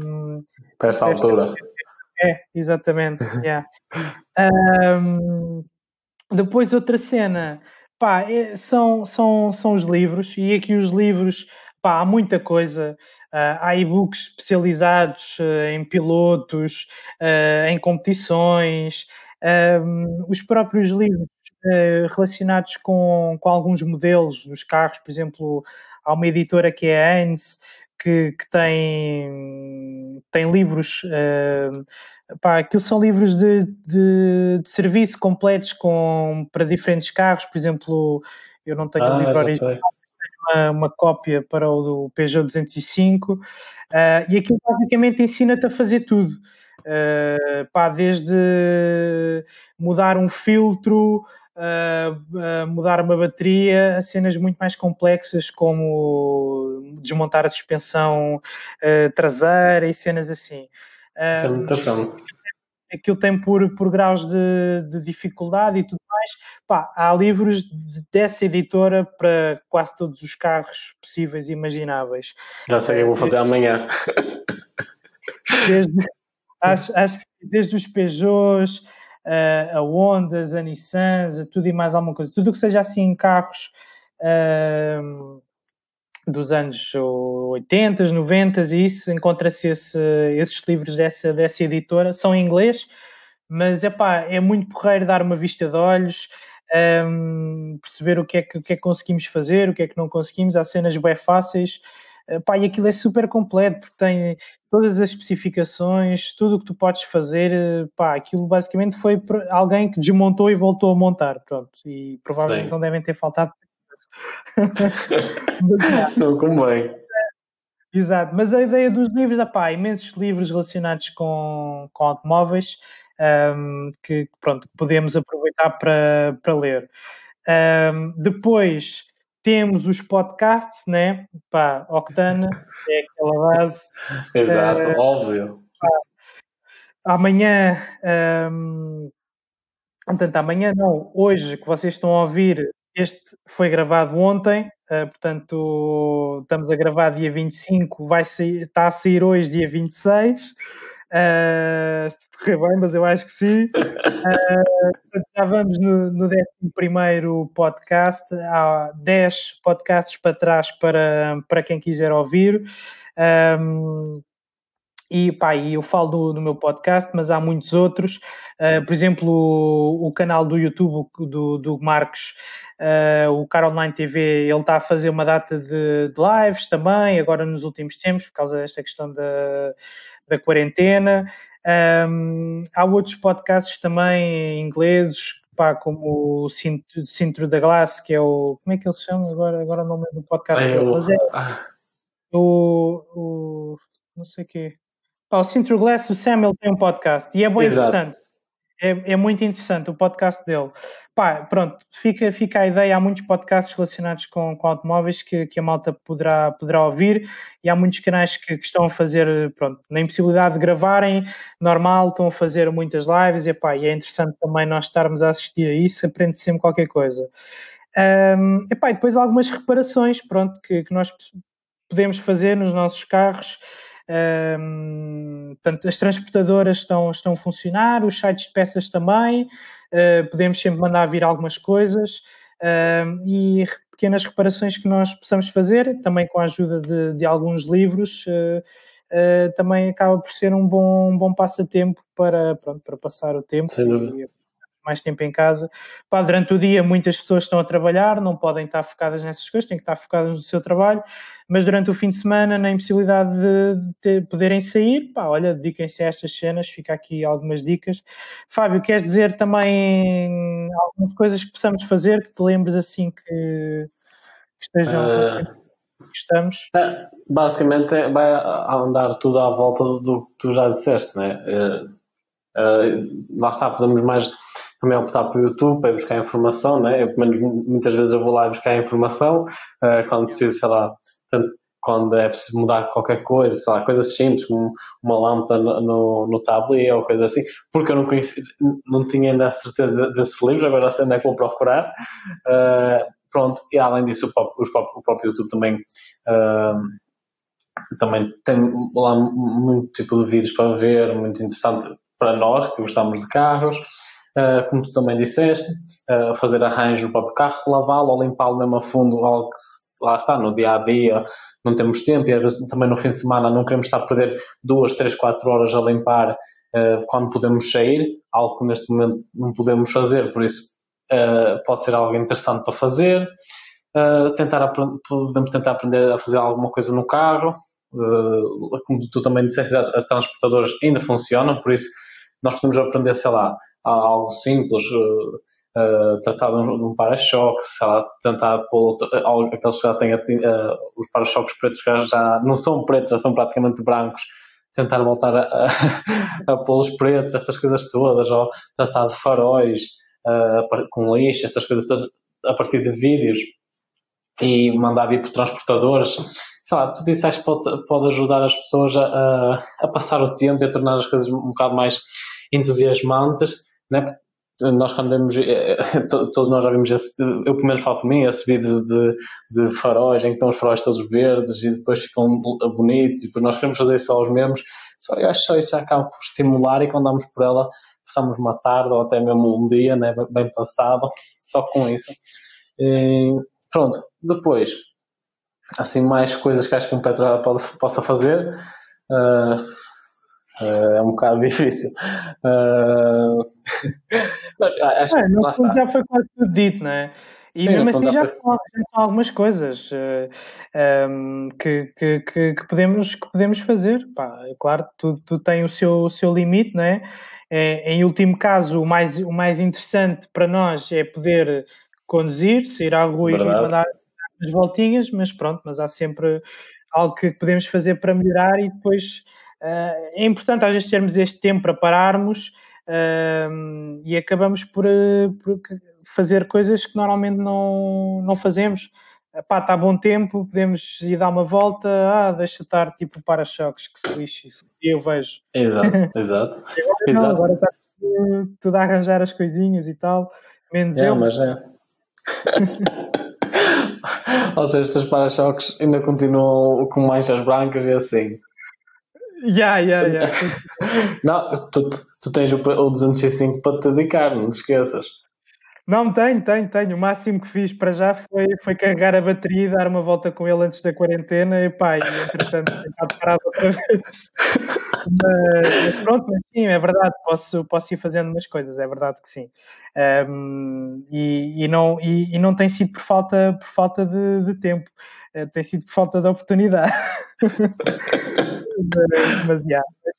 para esta altura. É, exatamente. Yeah. um, depois outra cena, pá, é, são, são, são os livros, e aqui os livros, pá, há muita coisa. Uh, há e-books especializados uh, em pilotos, uh, em competições, um, os próprios livros relacionados com, com alguns modelos dos carros, por exemplo, há uma editora que é a Heinz, que, que tem, tem livros, uh, pá, aquilo são livros de, de, de, serviço completos com, para diferentes carros, por exemplo, eu não tenho ah, o livro original, uma, uma cópia para o do Peugeot 205, uh, e aquilo basicamente ensina-te a fazer tudo. Uh, pá, desde mudar um filtro, uh, mudar uma bateria a cenas muito mais complexas como desmontar a suspensão traseira e cenas assim. Isso é muito interessante. Aquilo tem por, por graus de, de dificuldade e tudo mais. Pá, há livros dessa editora para quase todos os carros possíveis e imagináveis. Já sei o que eu vou fazer amanhã. Desde, acho, acho que desde os Peugeots, uh, a Hondas, a Nissans, a tudo e mais alguma coisa. Tudo que seja assim carros uh, dos anos 80, 90 e isso, encontra-se esse, esses livros dessa, dessa editora, são em inglês, mas epá, é muito porreiro dar uma vista de olhos, um, perceber o que, é que, o que é que conseguimos fazer, o que é que não conseguimos, há cenas bem fáceis, Pá, e aquilo é super completo, porque tem todas as especificações, tudo o que tu podes fazer, pá, aquilo basicamente foi alguém que desmontou e voltou a montar, pronto, e provavelmente Sim. não devem ter faltado. Não convém. Exato, mas a ideia dos livros, pá, imensos livros relacionados com, com automóveis um, que, pronto, podemos aproveitar para, para ler. Um, depois, temos os podcasts, né? Pá, Octana, é aquela base. Exato, uh, óbvio. Pá, amanhã, um, portanto, amanhã não, hoje que vocês estão a ouvir, este foi gravado ontem, uh, portanto, estamos a gravar dia 25, vai sair, está a sair hoje, dia 26. Uh, se correr bem, mas eu acho que sim. Uh, já vamos no, no 11 podcast. Há 10 podcasts para trás para, para quem quiser ouvir. Um, e pá, eu falo do, do, meu podcast, mas há muitos outros. Uh, por exemplo, o, o, canal do YouTube do, do Marcos, uh, o Car Online TV, ele está a fazer uma data de, de, lives também, agora nos últimos tempos, por causa desta questão da, da quarentena. Um, há outros podcasts também ingleses, pá, como o Cinto, Cinto da Glass, que é o. Como é que ele se chama agora? Agora não lembro do podcast. É, o, é ah. o, o. Não sei o quê. Pá, o Cinto Glass, o Samuel tem um podcast e é bem Exato. interessante. É, é, muito interessante o podcast dele. pá, pronto, fica, fica a ideia. Há muitos podcasts relacionados com, com automóveis que, que a malta poderá, poderá ouvir e há muitos canais que, que, estão a fazer, pronto, na impossibilidade de gravarem, normal, estão a fazer muitas lives e, pá, e é interessante também nós estarmos a assistir a isso, aprende sempre qualquer coisa. Um, epá, e depois algumas reparações, pronto, que, que nós podemos fazer nos nossos carros. Um, portanto, as transportadoras estão, estão a funcionar, os sites de peças também, uh, podemos sempre mandar vir algumas coisas uh, e pequenas reparações que nós possamos fazer, também com a ajuda de, de alguns livros, uh, também acaba por ser um bom, um bom passatempo para, pronto, para passar o tempo. Sem dúvida mais tempo em casa. Pá, durante o dia muitas pessoas estão a trabalhar, não podem estar focadas nessas coisas, têm que estar focadas no seu trabalho, mas durante o fim de semana, na impossibilidade de, ter, poderem sair, pá, olha, dediquem-se a estas cenas, fica aqui algumas dicas. Fábio, queres dizer também algumas coisas que possamos fazer, que te lembres assim que, que estejam... Uh... Estamos. É, basicamente é, vai andar tudo à volta do que tu já disseste, né? Uh, uh, lá está, podemos mais também optar pelo YouTube para buscar informação, né? Eu, pelo menos, muitas vezes eu vou lá buscar informação uh, quando preciso, sei lá, tanto, quando é preciso mudar qualquer coisa, sei lá, coisas simples, como uma lâmpada no, no, tablet ou coisa assim, porque eu não conheci, não tinha ainda a certeza desse livro, agora sei onde é que vou procurar. Uh, pronto, e além disso, o próprio, o próprio YouTube também. Uh, também tem lá muito tipo de vídeos para ver, muito interessante para nós que gostamos de carros. Uh, como tu também disseste, uh, fazer arranjo no próprio carro, lavá-lo ou limpá-lo mesmo a fundo, algo que lá está, no dia a dia não temos tempo e às vezes também no fim de semana não queremos estar a perder duas, três, quatro horas a limpar uh, quando podemos sair, algo que neste momento não podemos fazer, por isso pode ser algo interessante para fazer. tentar podemos tentar aprender a fazer alguma coisa no carro, como tu também disseste, as transportadoras ainda funcionam, por isso nós podemos aprender, sei lá, algo simples, uh, tratar de um, um para-choque, tentar pôr algo, aqueles que já têm uh, os para-choques pretos já, já não são pretos, já são praticamente brancos, tentar voltar a, a, a pô-los pretos, essas coisas todas, ou tratar de faróis uh, com lixo, essas coisas todas a partir de vídeos e mandar vir por transportadores. Sei lá, tudo isso acho que pode, pode ajudar as pessoas a, a passar o tempo e a tornar as coisas um bocado mais entusiasmantes né? Nós quando vemos, eh, todos nós já vimos esse, eu pelo menos falo por mim, esse vídeo de, de faróis em que estão os faróis todos verdes e depois ficam bonitos e depois nós queremos fazer só os mesmos. Só, eu acho que só isso acaba por estimular e quando damos por ela passamos uma tarde ou até mesmo um dia, né, bem passado, só com isso. E, pronto, depois, assim, mais coisas que acho que um pode, possa fazer. Uh, é um bocado difícil. Uh, acho é, que está. já foi quase tudo dito, não é? E Sim, mesmo assim já, são algumas coisas uh, eh, um, ehm, que, que, que, podemos, que podemos fazer. Pá, é claro, tudo, tudo tem o seu, o seu limite, não é? é? Em último caso, o mais, o mais interessante para nós é poder conduzir, sair à rua Verdade. e mandar as voltinhas, mas pronto, mas há sempre algo que podemos fazer para melhorar e depois é importante às vezes termos este tempo para pararmos uh, e acabamos por, uh, por, fazer coisas que normalmente não, não fazemos. Pá, está bom tempo, podemos ir dar uma volta, ah, deixa estar tipo para-choques, que se lixe isso. E eu vejo. Exato, exato. agora, não, exato. agora está tudo, tudo, a arranjar as coisinhas e tal, menos é, eu. Mas é. Ou seja, estes para-choques ainda continuam com manchas brancas e assim. Já, já, já. Não, tu, tu tens o, o 205 para te dedicar, não te esqueças. Não, tenho, tenho, tenho. O máximo que fiz para já foi, foi carregar a bateria e dar uma volta com ele antes da quarentena e pá, e entretanto tentar parar outra vez. Mas, pronto, mas sim, é verdade, posso, posso ir fazendo umas coisas, é verdade que sim. Um, e, e, não, e, e, não tem sido por falta, por falta de, de tempo, uh, tem sido por falta de oportunidade. mas,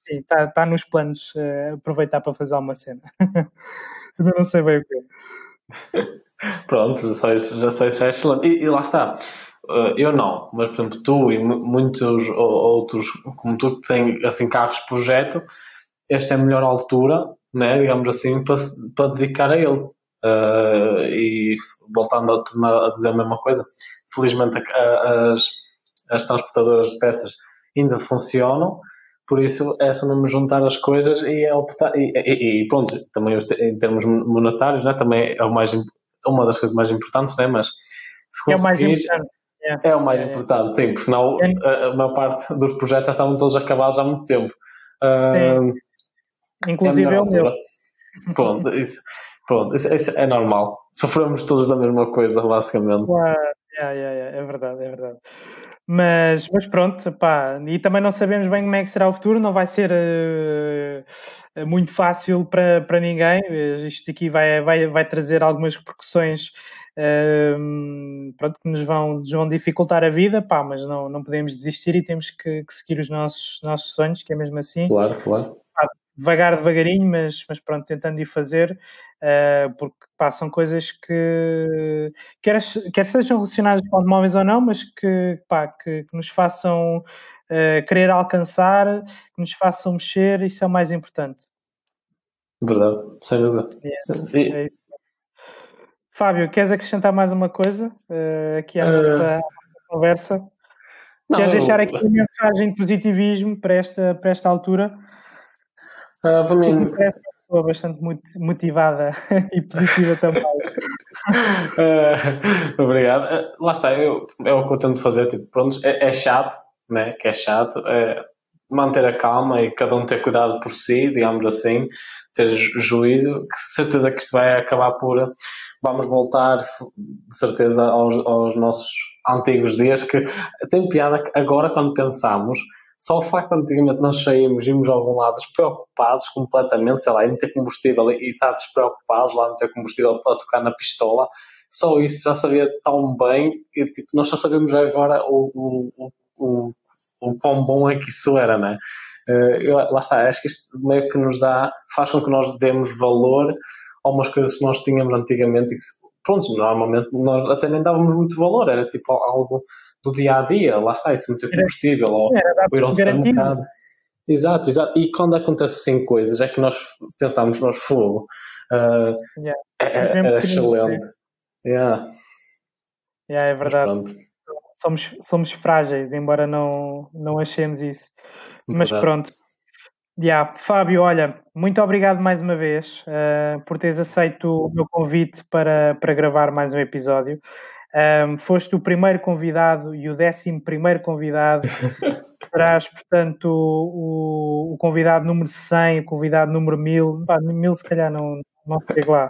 sim, está tá nos planos uh, aproveitar para fazer uma cena. Ainda não sei bem o que. Pronto, já sei, já sei se é excelente. E, e lá está. Uh, eu não, mas por exemplo, tu e muitos outros como tu que têm assim, carros projeto, esta é a melhor altura, né, digamos assim, para, para dedicar a ele. Uh, e voltando a, a dizer a mesma coisa, felizmente a, as, as transportadoras de peças ainda funcionam, por isso é só mesmo juntar as coisas e é optar. E, e, e pronto, também em termos monetários, né, também é o mais, uma das coisas mais importantes, né, mas se é importante. É, é o mais é. importante, sim, porque senão é. a, a maior parte dos projetos já estavam todos acabados há muito tempo. Uh, Inclusive é o meu. Pronto, isso, pronto isso, isso, é normal. Sofremos todos da mesma coisa, basicamente. Claro, yeah, yeah, yeah, é verdade, é verdade. Mas, mas pronto, pá, e também não sabemos bem como é que será o futuro, não vai ser uh, muito fácil para, para ninguém. Isto aqui vai, vai, vai trazer algumas repercussões uh, pronto, que nos vão, nos vão dificultar a vida, pá, mas não, não podemos desistir e temos que, que seguir os nossos, nossos sonhos, que é mesmo assim. Claro, claro devagar, devagarinho, mas, mas pronto, tentando ir fazer, uh, porque são coisas que quer, quer sejam relacionadas com automóveis ou não, mas que, pá, que, que nos façam uh, querer alcançar, que nos façam mexer, isso é o mais importante. Verdade, sem dúvida. Yeah, é Fábio, queres acrescentar mais uma coisa uh, aqui à nossa conversa? Não, Queres deixar aqui uma mensagem de positivismo para esta, para esta altura? Uh, uma pessoa bastante motivada e positiva também. uh, obrigado. Uh, lá está, eu, é o que eu tento fazer. Tipo, pronto, é, é chato, né? que é chato, é manter a calma e cada um ter cuidado por si, digamos assim, ter juízo, que certeza que isto vai acabar por vamos voltar de certeza aos, aos nossos antigos dias que tem piada que agora quando pensamos só o facto de antigamente nós saímos, íamos a algum lado despreocupados completamente, sei lá, em meter combustível e estar despreocupados lá meter combustível para tocar na pistola, só isso já sabia tão bem e tipo, nós só sabemos agora o, o, o, o quão bom é que isso era, né? Uh, eu, lá está, acho que isto meio que nos dá, faz com que nós demos valor a umas coisas que nós tínhamos antigamente e que, pronto, normalmente nós até nem dávamos muito valor, era tipo algo do dia a dia, lá está, isso muito combustível, ou, ou ir ao supermercado. Exato, exato. E quando acontecem assim coisas, é que nós pensamos nós fogo. Uh, yeah. é, é, é excelente. Yeah. Yeah, é verdade. Somos, somos frágeis, embora não, não achemos isso. Mas verdade. pronto. Yeah. Fábio, olha, muito obrigado mais uma vez uh, por teres aceito o meu convite para, para gravar mais um episódio. Um, foste o primeiro convidado e o décimo primeiro convidado. Serás, portanto, o, o, convidado número 100, o convidado número 1000. Pá, 1000 se calhar não, não chego lá.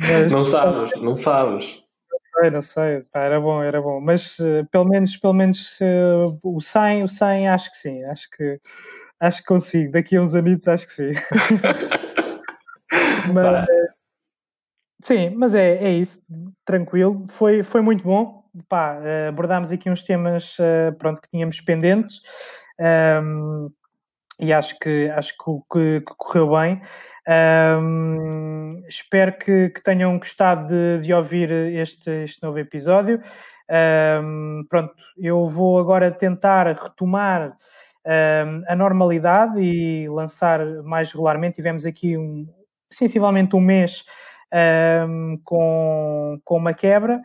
Mas, não sabes, não sabes. Não sei, não sei. Pá, era bom, era bom. Mas uh, pelo menos, pelo menos uh, o 100, o 100 acho que sim. Acho que, acho que consigo. Daqui a uns anos acho que sim. Mas, Sim, mas é, é isso, tranquilo. Foi, foi muito bom. Pá, eh, abordámos aqui uns temas eh, pronto, que tínhamos pendentes um, e acho que, acho que, que correu bem. Um, espero que, que, tenham gostado de, de ouvir este, este novo episódio. Um, pronto, eu vou agora tentar retomar a normalidade e lançar mais regularmente. Tivemos aqui um, sensivelmente um mês um, com, com uma quebra.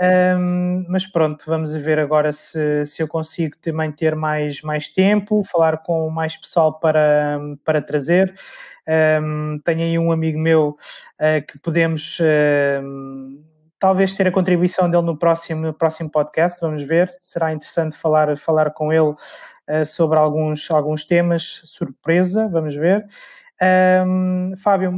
Um, mas pronto, vamos ver agora se, se eu consigo também ter mais, mais tempo, falar com mais pessoal para, para trazer. Um, tenho aí um amigo meu uh, que podemos uh, talvez ter a contribuição dele no próximo, no próximo podcast, vamos ver. Será interessante falar, falar com ele uh, sobre alguns, alguns temas, surpresa, vamos ver. Fábio,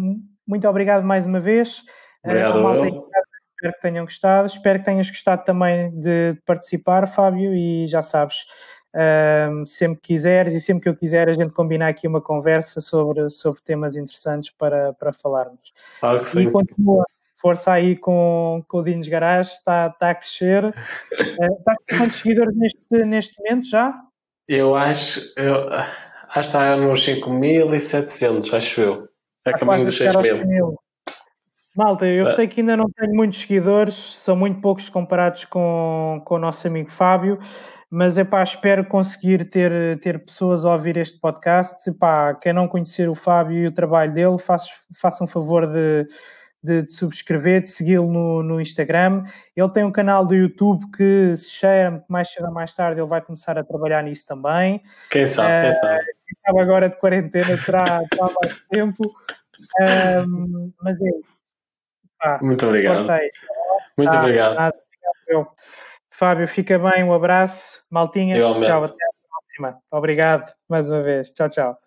muito obrigado mais uma vez. Eh, obrigado, uh, espero que tenham gostado. Espero que tenhas gostado também de participar, Fábio, e já sabes, uh, sempre que quiseres e sempre que eu quiser, a gente combinar aqui uma conversa sobre, sobre temas interessantes para, para falarmos. Claro que sim. E continua, força aí com, com o Dinos Garage, está, está a crescer. Uh, está com quantos seguidores neste, neste momento já? Eu acho, eu, acho que está nos 5.700, acho eu. É caminho dos 6 mil. Malta, eu é. sei que ainda não tenho muitos seguidores, são muito poucos comparados com, com o nosso amigo Fábio, mas é pá, espero conseguir ter, ter pessoas a ouvir este podcast. Epá, quem não conhecer o Fábio e o trabalho dele, faça, faça um favor de, de, de subscrever, de segui-lo no, no, Instagram. Ele tem um canal do YouTube que se cheira mais cedo ou mais tarde, ele vai começar a trabalhar nisso também. Quem sabe, uh, quem sabe. Quem sabe agora de quarentena terá, terá mais tempo. Um, mas é isso. Ah, Muito obrigado. Muito ah, obrigado. Nada, obrigado Fábio, fica bem, um abraço. Maltinha, tchau, até a próxima. Obrigado mais uma vez. Tchau, tchau.